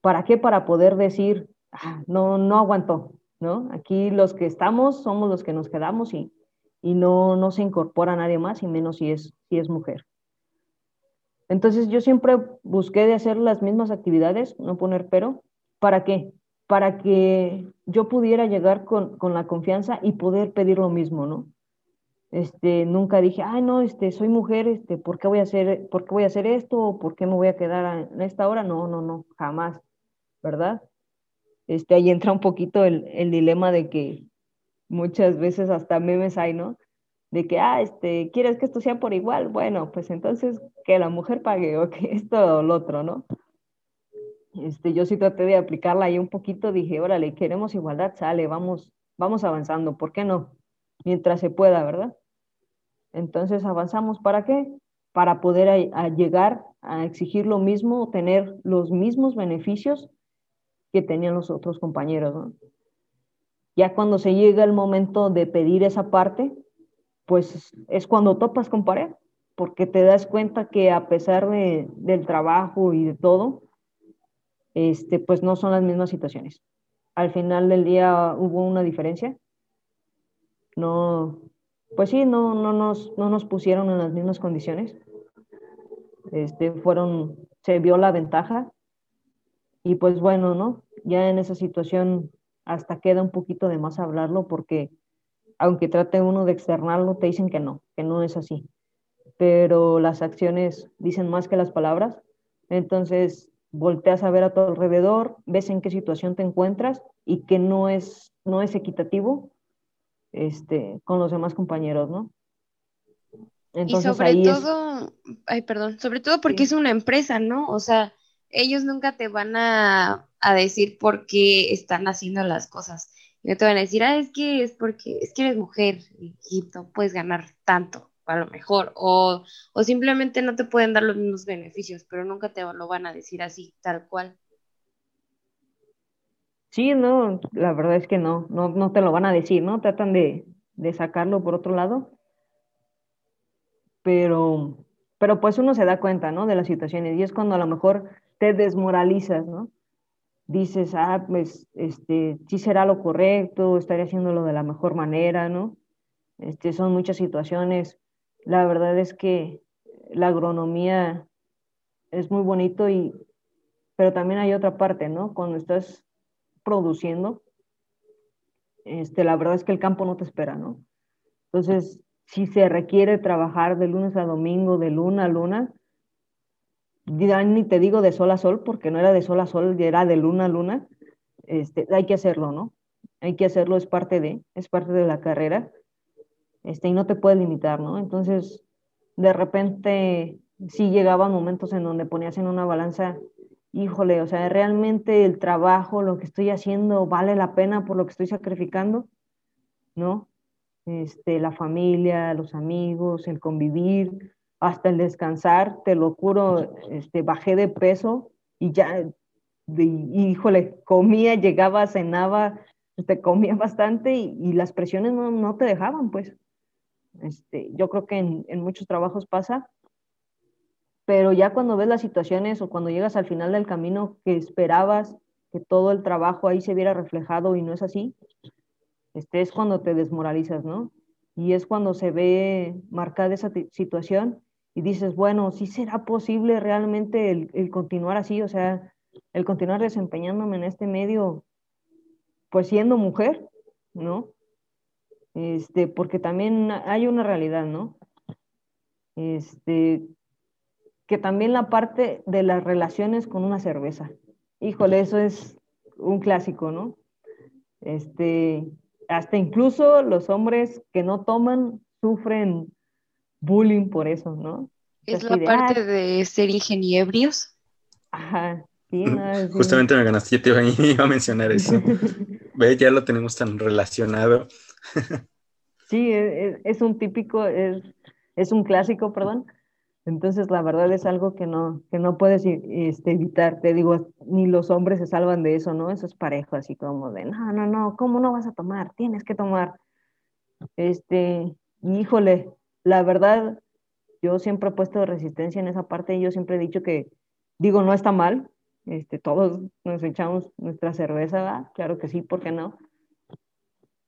¿Para qué? Para poder decir, ah, no, no aguantó, ¿no? Aquí los que estamos somos los que nos quedamos y, y no, no se incorpora nadie más, y menos si es, si es mujer. Entonces yo siempre busqué de hacer las mismas actividades, no poner pero. ¿Para qué? para que yo pudiera llegar con, con, la confianza y poder pedir lo mismo, ¿no? Este, nunca dije, ay, no, este, soy mujer, este, ¿por qué voy a hacer, por qué voy a hacer esto? ¿O ¿Por qué me voy a quedar en esta hora? No, no, no, jamás, ¿verdad? Este, ahí entra un poquito el, el dilema de que muchas veces hasta memes hay, ¿no? De que, ah, este, ¿quieres que esto sea por igual? Bueno, pues entonces que la mujer pague o que esto o lo otro, ¿no? Este, yo sí traté de aplicarla ahí un poquito, dije, órale, queremos igualdad, sale, vamos, vamos avanzando, ¿por qué no? Mientras se pueda, ¿verdad? Entonces avanzamos, ¿para qué? Para poder llegar a exigir lo mismo, tener los mismos beneficios que tenían los otros compañeros. Ya cuando se llega el momento de pedir esa parte, pues es cuando topas con pared, porque te das cuenta que a pesar de, del trabajo y de todo, este, pues no son las mismas situaciones. Al final del día hubo una diferencia. No, pues sí, no, no, nos, no nos pusieron en las mismas condiciones. Este, fueron, se vio la ventaja y pues bueno, ¿no? Ya en esa situación hasta queda un poquito de más hablarlo porque aunque trate uno de externarlo, te dicen que no, que no es así. Pero las acciones dicen más que las palabras. Entonces, volteas a ver a tu alrededor, ves en qué situación te encuentras y que no es, no es equitativo este, con los demás compañeros, ¿no? Entonces, y sobre todo, ay, perdón, sobre todo porque es una empresa, ¿no? O sea, ellos nunca te van a, a, decir por qué están haciendo las cosas. Y no te van a decir, ah, es que es porque es que eres mujer y no puedes ganar tanto a lo mejor, o, o simplemente no te pueden dar los mismos beneficios, pero nunca te lo van a decir así, tal cual. Sí, no, la verdad es que no, no, no te lo van a decir, ¿no? Tratan de, de sacarlo por otro lado, pero, pero pues uno se da cuenta, ¿no? De las situaciones y es cuando a lo mejor te desmoralizas, ¿no? Dices, ah, pues, este, sí será lo correcto, estaré haciéndolo de la mejor manera, ¿no? Este, son muchas situaciones la verdad es que la agronomía es muy bonito y pero también hay otra parte, ¿no? Cuando estás produciendo, este, la verdad es que el campo no te espera, ¿no? Entonces, si se requiere trabajar de lunes a domingo, de luna a luna, ni te digo de sol a sol, porque no era de sol a sol, era de luna a luna, este, hay que hacerlo, ¿no? Hay que hacerlo, es parte de, es parte de la carrera este, y no te puedes limitar, ¿no? Entonces, de repente sí llegaban momentos en donde ponías en una balanza, híjole, o sea, realmente el trabajo, lo que estoy haciendo, vale la pena por lo que estoy sacrificando, ¿no? Este, la familia, los amigos, el convivir, hasta el descansar, te lo juro, este, bajé de peso y ya, híjole, comía, llegaba, cenaba, te este, comía bastante y, las presiones no, te dejaban, pues. Este, yo creo que en muchos trabajos pasa, pero ya cuando ves las situaciones o cuando llegas al final del camino que esperabas que todo el trabajo ahí se viera reflejado y no es así, este es cuando te desmoralizas, ¿no? Y es cuando se ve marcada esa situación y dices, bueno, ¿sí será posible realmente el, continuar así? O sea, el continuar desempeñándome en este medio, pues siendo mujer, ¿no? Este, porque también hay una realidad, ¿no? Este, que también la parte de las relaciones con una cerveza. Híjole, eso es un clásico, ¿no? Este, hasta incluso los hombres que no toman sufren bullying por eso, ¿no? Es la parte de ser ingeniebrios. Ajá. Sí, Justamente me ganaste, yo te iba a mencionar eso. Ve, ya lo tenemos tan relacionado. sí, es, es, un típico, es, es un clásico, perdón, entonces, la verdad es algo que no, que no puedes este, evitar. Te digo, ni los hombres se salvan de eso, ¿no? Eso es parejo, así como de, no, no, no, ¿cómo no vas a tomar? Tienes que tomar. Este, híjole, la verdad, yo siempre he puesto resistencia en esa parte y yo siempre he dicho que, digo, no está mal. Este, todos nos echamos nuestra cerveza, claro que sí, ¿por qué no?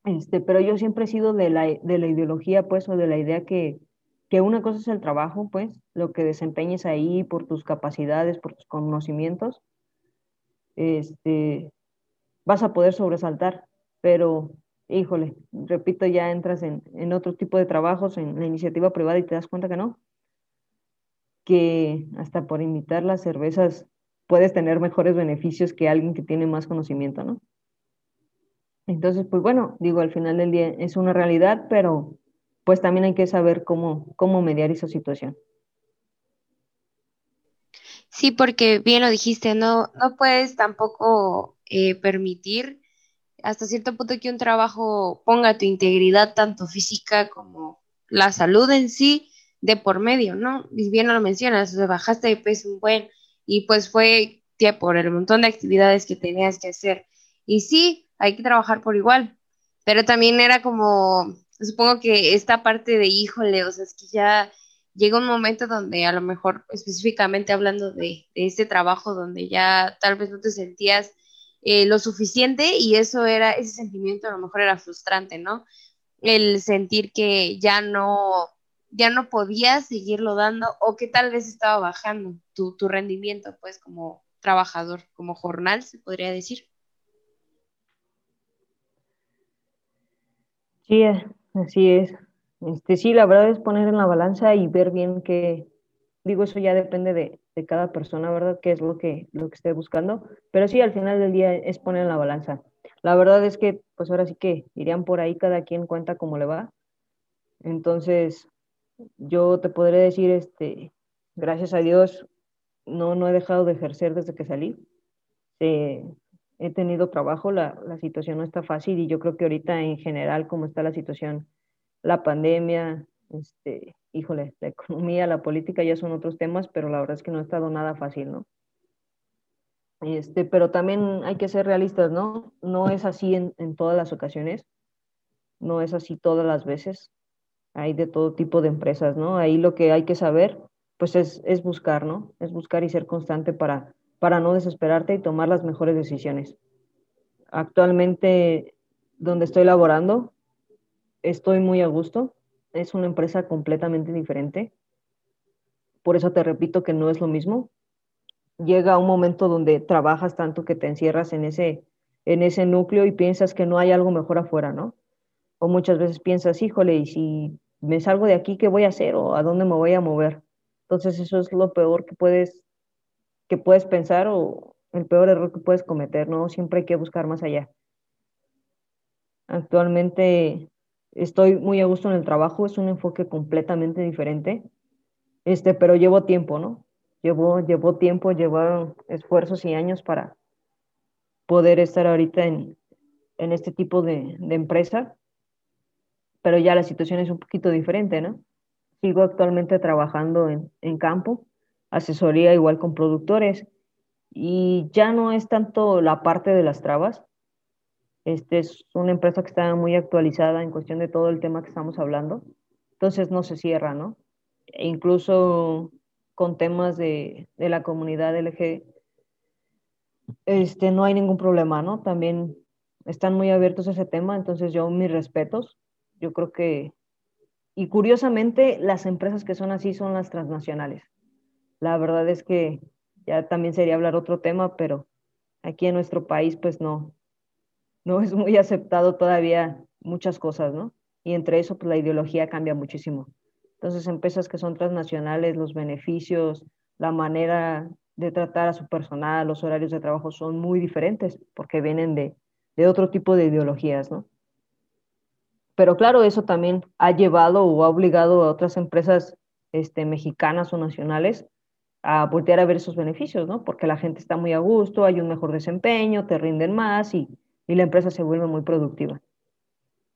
Este, pero yo siempre he sido de la, de la ideología, pues, o de la idea que, que una cosa es el trabajo, pues, lo que desempeñes ahí por tus capacidades, por tus conocimientos, este, vas a poder sobresaltar, pero, híjole, repito, ya entras en, en otro tipo de trabajos, en la iniciativa privada y te das cuenta que no, que hasta por imitar las cervezas puedes tener mejores beneficios que alguien que tiene más conocimiento, ¿no? Entonces, pues bueno, digo, al final del día es una realidad, pero pues también hay que saber cómo, cómo mediar esa situación. Sí, porque bien lo dijiste, no, no puedes tampoco eh, permitir hasta cierto punto que un trabajo ponga tu integridad tanto física como la salud en sí de por medio, ¿no? Bien lo mencionas, bajaste de peso un buen y pues fue por el montón de actividades que tenías que hacer. Y sí, hay que trabajar por igual, pero también era como supongo que esta parte de híjole, o sea, es que ya llega un momento donde a lo mejor específicamente hablando de, este trabajo donde ya tal vez no te sentías eh, lo suficiente y eso era, ese sentimiento a lo mejor era frustrante, ¿no? El sentir que ya no, ya no podías seguirlo dando o que tal vez estaba bajando tu, tu rendimiento, pues como trabajador, como jornal, se podría decir. Sí, Así es. Este, sí, la verdad es poner en la balanza y ver bien qué, digo, eso ya depende de, cada persona, ¿verdad? Qué es lo que, lo que esté buscando. Pero sí, al final del día es poner en la balanza. La verdad es que, pues ahora sí que irían por ahí, cada quien cuenta cómo le va. Entonces, yo te podré decir, este, gracias a Dios, no, no he dejado de ejercer desde que salí. Eh, he tenido trabajo, la, la, situación no está fácil y yo creo que ahorita en general, como está la situación, la pandemia, este, híjole, la economía, la política ya son otros temas, pero la verdad es que no ha estado nada fácil, ¿no? Este, pero también hay que ser realistas, ¿no? No es así en, en todas las ocasiones, no es así todas las veces, hay de todo tipo de empresas, ¿no? Ahí lo que hay que saber, pues es, es buscar, ¿no? Es buscar y ser constante para para no desesperarte y tomar las mejores decisiones. Actualmente, donde estoy laborando, estoy muy a gusto. Es una empresa completamente diferente. Por eso te repito que no es lo mismo. Llega un momento donde trabajas tanto que te encierras en ese, en ese núcleo y piensas que no hay algo mejor afuera, ¿no? O muchas veces piensas, híjole, y si me salgo de aquí, ¿qué voy a hacer? ¿O a dónde me voy a mover? Entonces eso es lo peor que puedes que puedes pensar o el peor error que puedes cometer, ¿no? Siempre hay que buscar más allá. Actualmente estoy muy a gusto en el trabajo, es un enfoque completamente diferente. este, pero llevó tiempo, ¿no? Llevó, llevó tiempo, llevaron esfuerzos y años para poder estar ahorita en, en este tipo de, de empresa, pero ya la situación es un poquito diferente, ¿no? Sigo actualmente trabajando en, en campo, asesoría igual con productores y ya no es tanto la parte de las trabas. Este es una empresa que está muy actualizada en cuestión de todo el tema que estamos hablando. Entonces no se cierra, ¿no? E incluso con temas de, de la comunidad LG, este, no hay ningún problema, ¿no? También están muy abiertos a ese tema, entonces yo mis respetos. Yo creo que, y curiosamente, las empresas que son así son las transnacionales. La verdad es que ya también sería hablar otro tema, pero aquí en nuestro país pues no, no es muy aceptado todavía muchas cosas, ¿no? Y entre eso pues la ideología cambia muchísimo. Entonces empresas que son transnacionales, los beneficios, la manera de tratar a su personal, los horarios de trabajo son muy diferentes porque vienen de, de otro tipo de ideologías, ¿no? Pero claro, eso también ha llevado o ha obligado a otras empresas este, mexicanas o nacionales a voltear a ver esos beneficios, ¿no? Porque la gente está muy a gusto, hay un mejor desempeño, te rinden más y, y la empresa se vuelve muy productiva.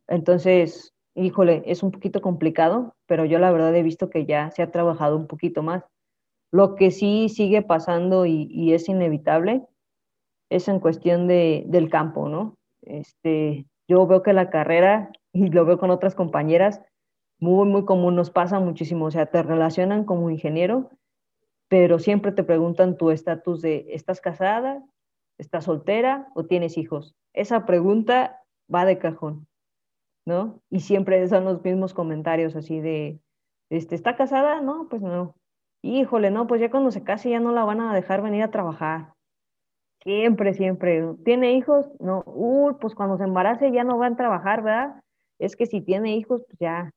Entonces, híjole, es un poquito complicado, pero yo la verdad he visto que ya se ha trabajado un poquito más. Lo que sí sigue pasando y, y es inevitable es en cuestión de, del campo, ¿no? Este, yo veo que la carrera, y lo veo con otras compañeras, muy, muy común, nos pasa muchísimo, o sea, te relacionan como ingeniero, pero siempre te preguntan tu estatus de, ¿estás casada? ¿Estás soltera o tienes hijos? Esa pregunta va de cajón, ¿no? Y siempre son los mismos comentarios así de, este, ¿está casada? No, pues no. Híjole, no, pues ya cuando se case ya no la van a dejar venir a trabajar. Siempre, siempre. ¿Tiene hijos? No. Uy, pues cuando se embarace ya no van a trabajar, ¿verdad? Es que si tiene hijos, pues ya,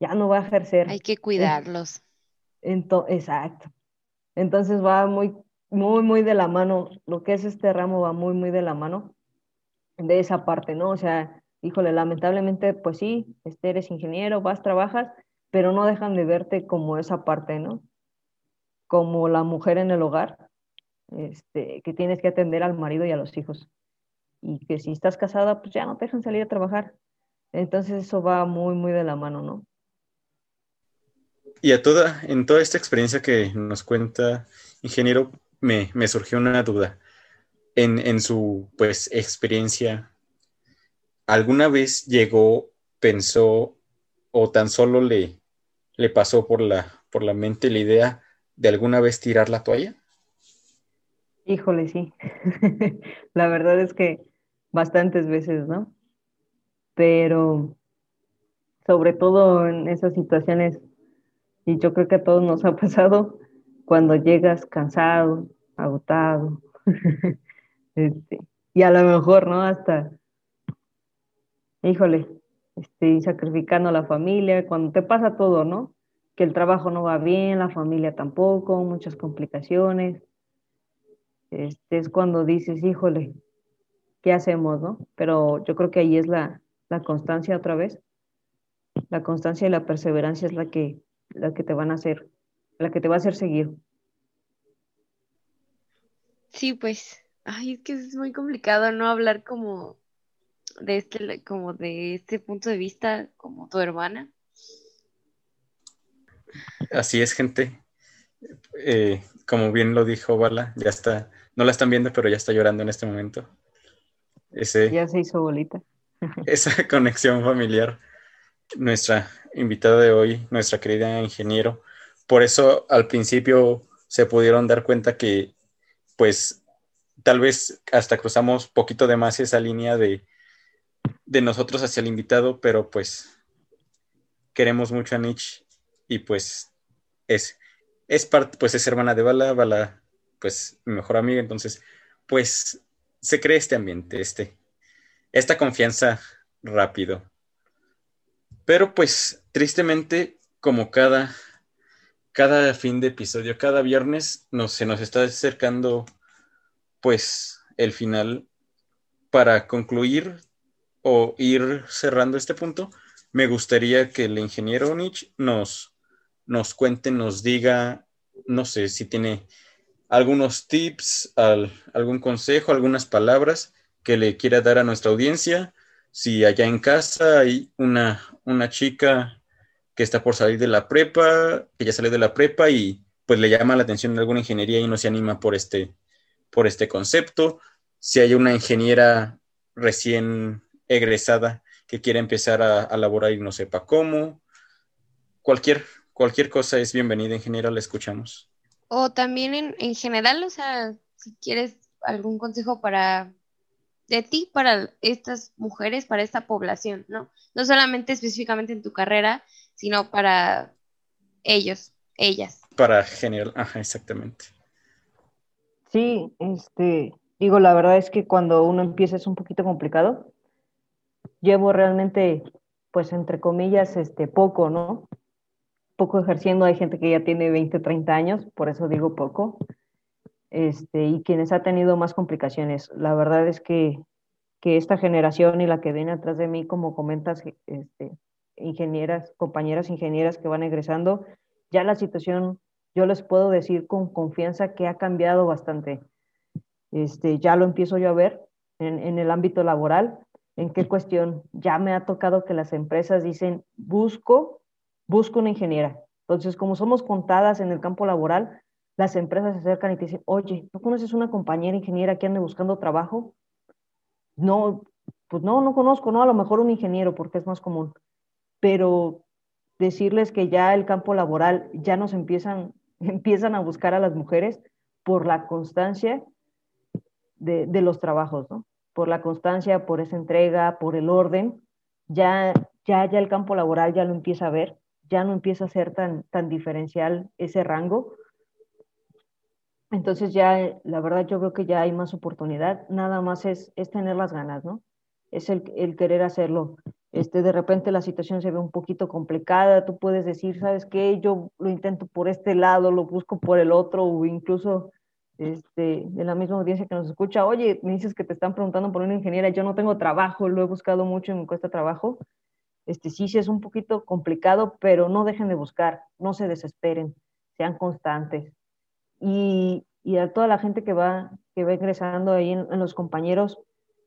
ya no va a ejercer. Hay que cuidarlos. Entonces, exacto. Entonces va muy, muy, muy de la mano. Lo que es este ramo va muy, muy de la mano de esa parte, ¿no? O sea, híjole, lamentablemente, pues sí, este, eres ingeniero, vas, trabajas, pero no dejan de verte como esa parte, ¿no? Como la mujer en el hogar, este, que tienes que atender al marido y a los hijos. Y que si estás casada, pues ya no te dejan salir a trabajar. Entonces eso va muy, muy de la mano, ¿no? Y a toda, en toda esta experiencia que nos cuenta, ingeniero, me, me surgió una duda. En, en, su pues experiencia, ¿alguna vez llegó, pensó o tan solo le, le pasó por la, por la mente la idea de alguna vez tirar la toalla? Híjole, sí. la verdad es que bastantes veces, ¿no? Pero sobre todo en esas situaciones, y yo creo que a todos nos ha pasado, cuando llegas cansado, agotado, este, y a lo mejor, ¿no? Hasta, híjole, este, sacrificando a la familia, cuando te pasa todo, ¿no? Que el trabajo no va bien, la familia tampoco, muchas complicaciones este, es cuando dices, híjole, ¿qué hacemos, no? Pero yo creo que ahí es la, la constancia otra vez. La constancia y la perseverancia es la que, la que te van a hacer, la que te va a hacer seguir. Sí, pues, ay, es que es muy complicado no hablar como de este, como de este punto de vista, como tu hermana. Así es, gente. Eh, como bien lo dijo Bala, ya está no la están viendo, pero ya está llorando en este momento. Ese, ya se hizo bolita. esa conexión familiar. Nuestra invitada de hoy, nuestra querida ingeniero. Por eso al principio se pudieron dar cuenta que, pues, tal vez hasta cruzamos poquito de más esa línea de, de nosotros hacia el invitado, pero pues queremos mucho a Nietzsche y pues es, es parte, pues es hermana de Bala, Bala pues mi mejor amiga, entonces pues se cree este ambiente, este, esta confianza rápido. Pero pues tristemente, como cada, cada fin de episodio, cada viernes nos, se nos está acercando pues el final para concluir o ir cerrando este punto. Me gustaría que el ingeniero Nietzsche nos, nos cuente, nos diga, no sé si tiene algunos tips, algún consejo, algunas palabras que le quiera dar a nuestra audiencia. Si allá en casa hay una, una chica que está por salir de la prepa, que ya salió de la prepa y pues le llama la atención de alguna ingeniería y no se anima por este, por este concepto. Si hay una ingeniera recién egresada que quiera empezar a, a laborar y no sepa cómo, cualquier, cualquier cosa es bienvenida, ingeniera, la escuchamos. O también en, en general, o sea, si quieres algún consejo para de ti para estas mujeres, para esta población, ¿no? No solamente específicamente en tu carrera, sino para ellos, ellas. Para general, ajá, exactamente. Sí, este, digo, la verdad es que cuando uno empieza es un poquito complicado. Llevo realmente, pues, entre comillas, este, poco, ¿no? Poco ejerciendo, hay gente que ya tiene 20, 30 años, por eso digo poco este, y quienes ha tenido más complicaciones. La verdad es que, que, esta generación y la que viene atrás de mí, como comentas, este, ingenieras, compañeras ingenieras que van egresando, ya la situación, yo les puedo decir con confianza que ha cambiado bastante. Este, ya lo empiezo yo a ver en, en el ámbito laboral. ¿En qué cuestión? Ya me ha tocado que las empresas dicen, busco, busco una ingeniera. Entonces, como somos contadas en el campo laboral, las empresas se acercan y te dicen, oye, ¿no conoces una compañera ingeniera que ande buscando trabajo? No, pues no, no conozco, no, a lo mejor un ingeniero porque es más común, pero decirles que ya el campo laboral ya nos empiezan, empiezan a buscar a las mujeres por la constancia de, de los trabajos, ¿no? Por la constancia, por esa entrega, por el orden, ya, ya, ya el campo laboral ya lo empieza a ver, ya no empieza a ser tan, tan diferencial ese rango, entonces ya, la verdad, yo veo que ya hay más oportunidad, nada más es, es tener las ganas, ¿no? Es el, el, querer hacerlo. Este, de repente la situación se ve un poquito complicada, tú puedes decir, ¿sabes qué? Yo lo intento por este lado, lo busco por el otro, o incluso este, de la misma audiencia que nos escucha, oye, me dices que te están preguntando por una ingeniera, yo no tengo trabajo, lo he buscado mucho y me cuesta trabajo. Este, sí, sí es un poquito complicado, pero no dejen de buscar, no se desesperen, sean constantes y, a toda la gente que va, que va ingresando ahí en, en, los compañeros,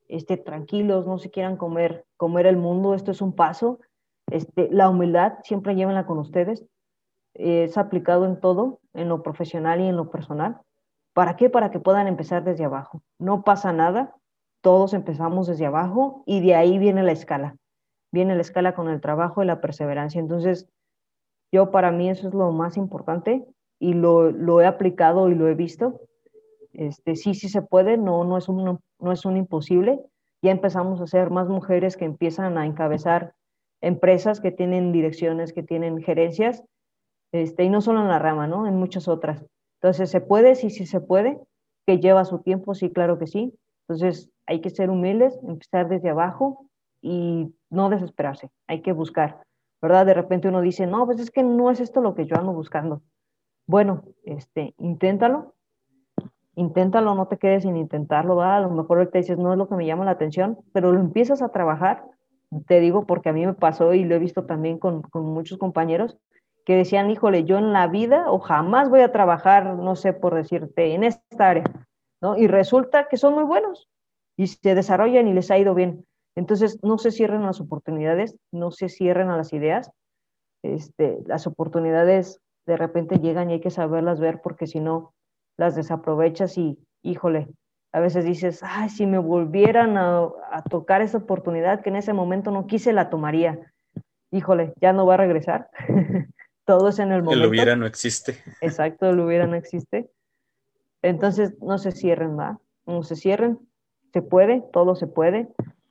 este, tranquilos, no se quieran comer, comer el mundo, esto es un paso. Este, la humildad siempre llévenla con ustedes, es aplicado en todo, en lo profesional y en lo personal. ¿Para qué? Para que puedan empezar desde abajo. No pasa nada, todos empezamos desde abajo y de ahí viene la escala. Viene la escala con el trabajo y la perseverancia. Entonces, yo para mí eso es lo más importante, y lo, lo, he aplicado y lo he visto. Este, sí, sí se puede, no, no, es un, no es un imposible. Ya empezamos a ser más mujeres que empiezan a encabezar empresas que tienen direcciones, que tienen gerencias, este, y no solo en la rama, ¿no? En muchas otras. Entonces, ¿se puede? Sí, sí se puede. ¿Que lleva su tiempo? Sí, claro que sí. Entonces, hay que ser humildes, empezar desde abajo y no desesperarse. Hay que buscar, ¿verdad? De repente uno dice, no, pues es que no es esto lo que yo ando buscando bueno, este, inténtalo, inténtalo, no te quedes sin intentarlo, a lo mejor ahorita dices, no es lo que me llama la atención, pero lo empiezas a trabajar, te digo porque a mí me pasó y lo he visto también con, con muchos compañeros que decían, híjole, yo en la vida o jamás voy a trabajar, no sé por decirte, en esta área, ¿no? Y resulta que son muy buenos y se desarrollan y les ha ido bien. Entonces, no se cierren las oportunidades, no se cierren a las ideas. Este, las oportunidades de repente llegan y hay que saberlas ver porque si no las desaprovechas y, híjole, a veces dices, ay, si me volvieran a, a, tocar esa oportunidad que en ese momento no quise, la tomaría. Híjole, ya no va a regresar. Todo es en el momento. El hubiera no existe. Exacto, el hubiera no existe. Entonces, no se cierren, ¿va? No se cierren. Se puede, todo se puede.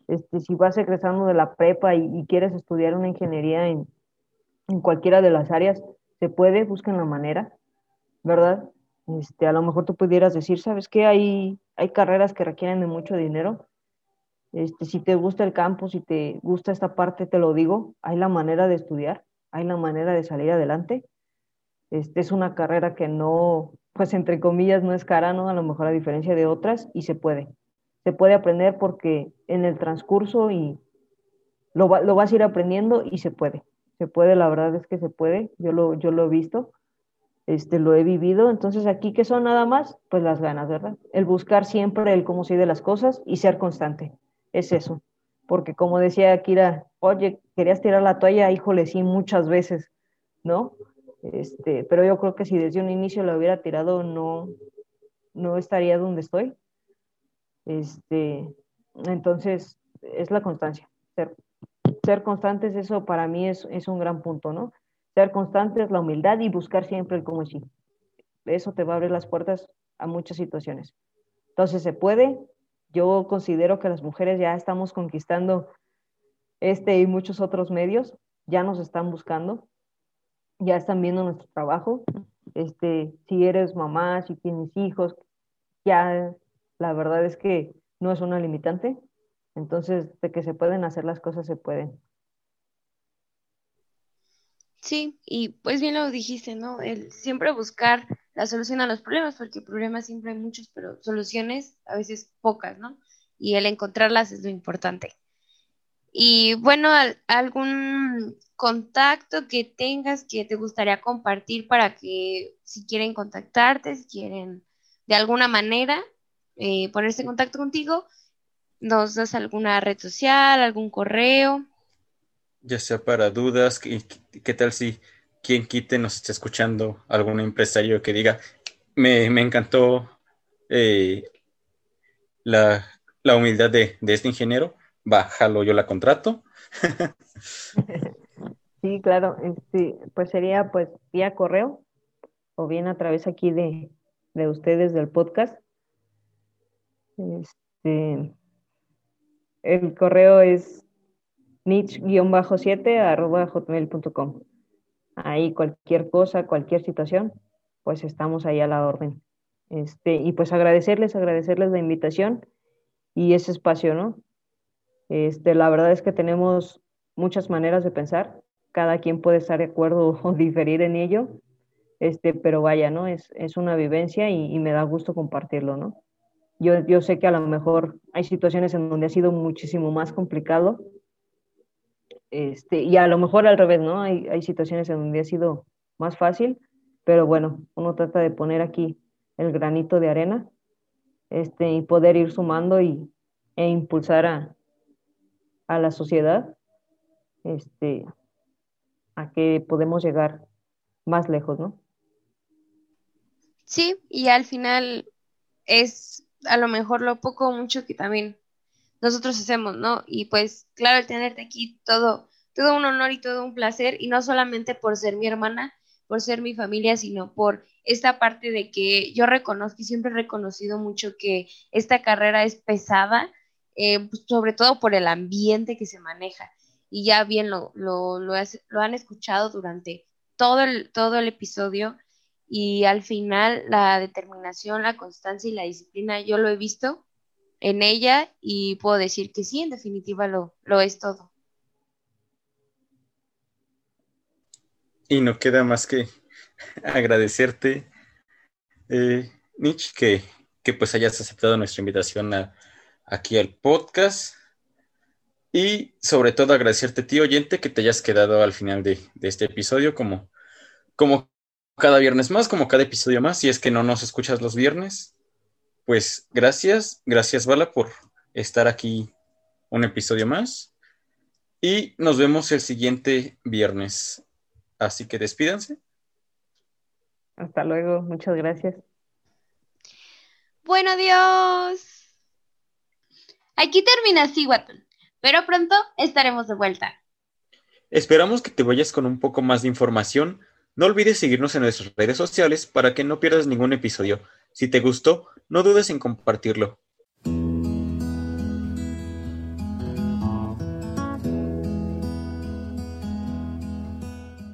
Este, si vas egresando de la prepa y, y quieres estudiar una ingeniería en, en cualquiera de las áreas, se puede, busquen la manera, ¿verdad? Este, a lo mejor tú pudieras decir, ¿sabes qué? Hay, hay carreras que requieren de mucho dinero. Este, si te gusta el campo, si te gusta esta parte, te lo digo, hay la manera de estudiar, hay la manera de salir adelante. Este, es una carrera que no, pues entre comillas, no es cara, ¿no? A lo mejor a diferencia de otras, y se puede. Se puede aprender porque en el transcurso y lo, lo vas a ir aprendiendo y se puede se puede, la verdad es que se puede, yo lo, yo lo he visto, este, lo he vivido, entonces aquí que son nada más, pues las ganas, ¿verdad? El buscar siempre el cómo se de las cosas y ser constante, es eso, porque como decía Kira, oye, querías tirar la toalla, híjole, sí, muchas veces, ¿no? Este, pero yo creo que si desde un inicio lo hubiera tirado, no, no estaría donde estoy. Este, entonces, es la constancia. Ser, ser constantes, eso para mí es, es, un gran punto, ¿no? Ser constantes, la humildad y buscar siempre el cómo sí. Eso te va a abrir las puertas a muchas situaciones. Entonces, se puede. Yo considero que las mujeres ya estamos conquistando este y muchos otros medios, ya nos están buscando, ya están viendo nuestro trabajo. Este, si eres mamá, si tienes hijos, ya la verdad es que no es una limitante. Entonces, de que se pueden hacer las cosas, se pueden. Sí, y pues bien lo dijiste, ¿no? El siempre buscar la solución a los problemas, porque problemas siempre hay muchos, pero soluciones a veces pocas, ¿no? Y el encontrarlas es lo importante. Y bueno, algún contacto que tengas que te gustaría compartir para que si quieren contactarte, si quieren de alguna manera eh, ponerse en contacto contigo, nos das alguna red social, algún correo. Ya sea para dudas, ¿qué, qué tal si quien quite nos está escuchando algún empresario que diga, me, encantó eh, la, humildad de, de este ingeniero, bájalo, yo la contrato. sí, claro, este, pues sería pues vía correo o bien a través aquí de, de ustedes del podcast. Este, el correo es niche-7 arroba hotmail.com. Ahí cualquier cosa, cualquier situación, pues estamos ahí a la orden. Este, y pues agradecerles, agradecerles la invitación y ese espacio, ¿no? Este, la verdad es que tenemos muchas maneras de pensar, cada quien puede estar de acuerdo o diferir en ello, este, pero vaya, ¿no? Es, es una vivencia y, me da gusto compartirlo, ¿no? Yo, yo sé que a lo mejor hay situaciones en donde ha sido muchísimo más complicado, este, y a lo mejor al revés, ¿no? Hay, hay situaciones en donde ha sido más fácil, pero bueno, uno trata de poner aquí el granito de arena este, y poder ir sumando y, e impulsar a, a la sociedad este, a que podemos llegar más lejos, ¿no? Sí, y al final es a lo mejor lo poco o mucho que también nosotros hacemos, ¿no? Y pues claro, el tenerte aquí todo, todo un honor y todo un placer, y no solamente por ser mi hermana, por ser mi familia, sino por esta parte de que yo reconozco y siempre he reconocido mucho que esta carrera es pesada eh, pues, sobre todo por el ambiente que se maneja. Y ya bien lo, lo, lo, han escuchado durante todo el, todo el episodio y al final la determinación, la constancia y la disciplina yo lo he visto en ella y puedo decir que sí, en definitiva lo, lo es todo. Y no queda más que agradecerte, eh, Mitch, que, que pues hayas aceptado nuestra invitación a, aquí al podcast. Y sobre todo agradecerte, tío oyente, que te hayas quedado al final de, este episodio, como, como cada viernes más, como cada episodio más. Si es que no nos escuchas los viernes, pues gracias, gracias, Bala, por estar aquí un episodio más. Y nos vemos el siguiente viernes. Así que despídanse. Hasta luego, muchas gracias. Bueno, adiós. Aquí termina Siguatl, pero pronto estaremos de vuelta. Esperamos que te vayas con un poco más de información. No olvides seguirnos en nuestras redes sociales para que no pierdas ningún episodio. Si te gustó, no dudes en compartirlo.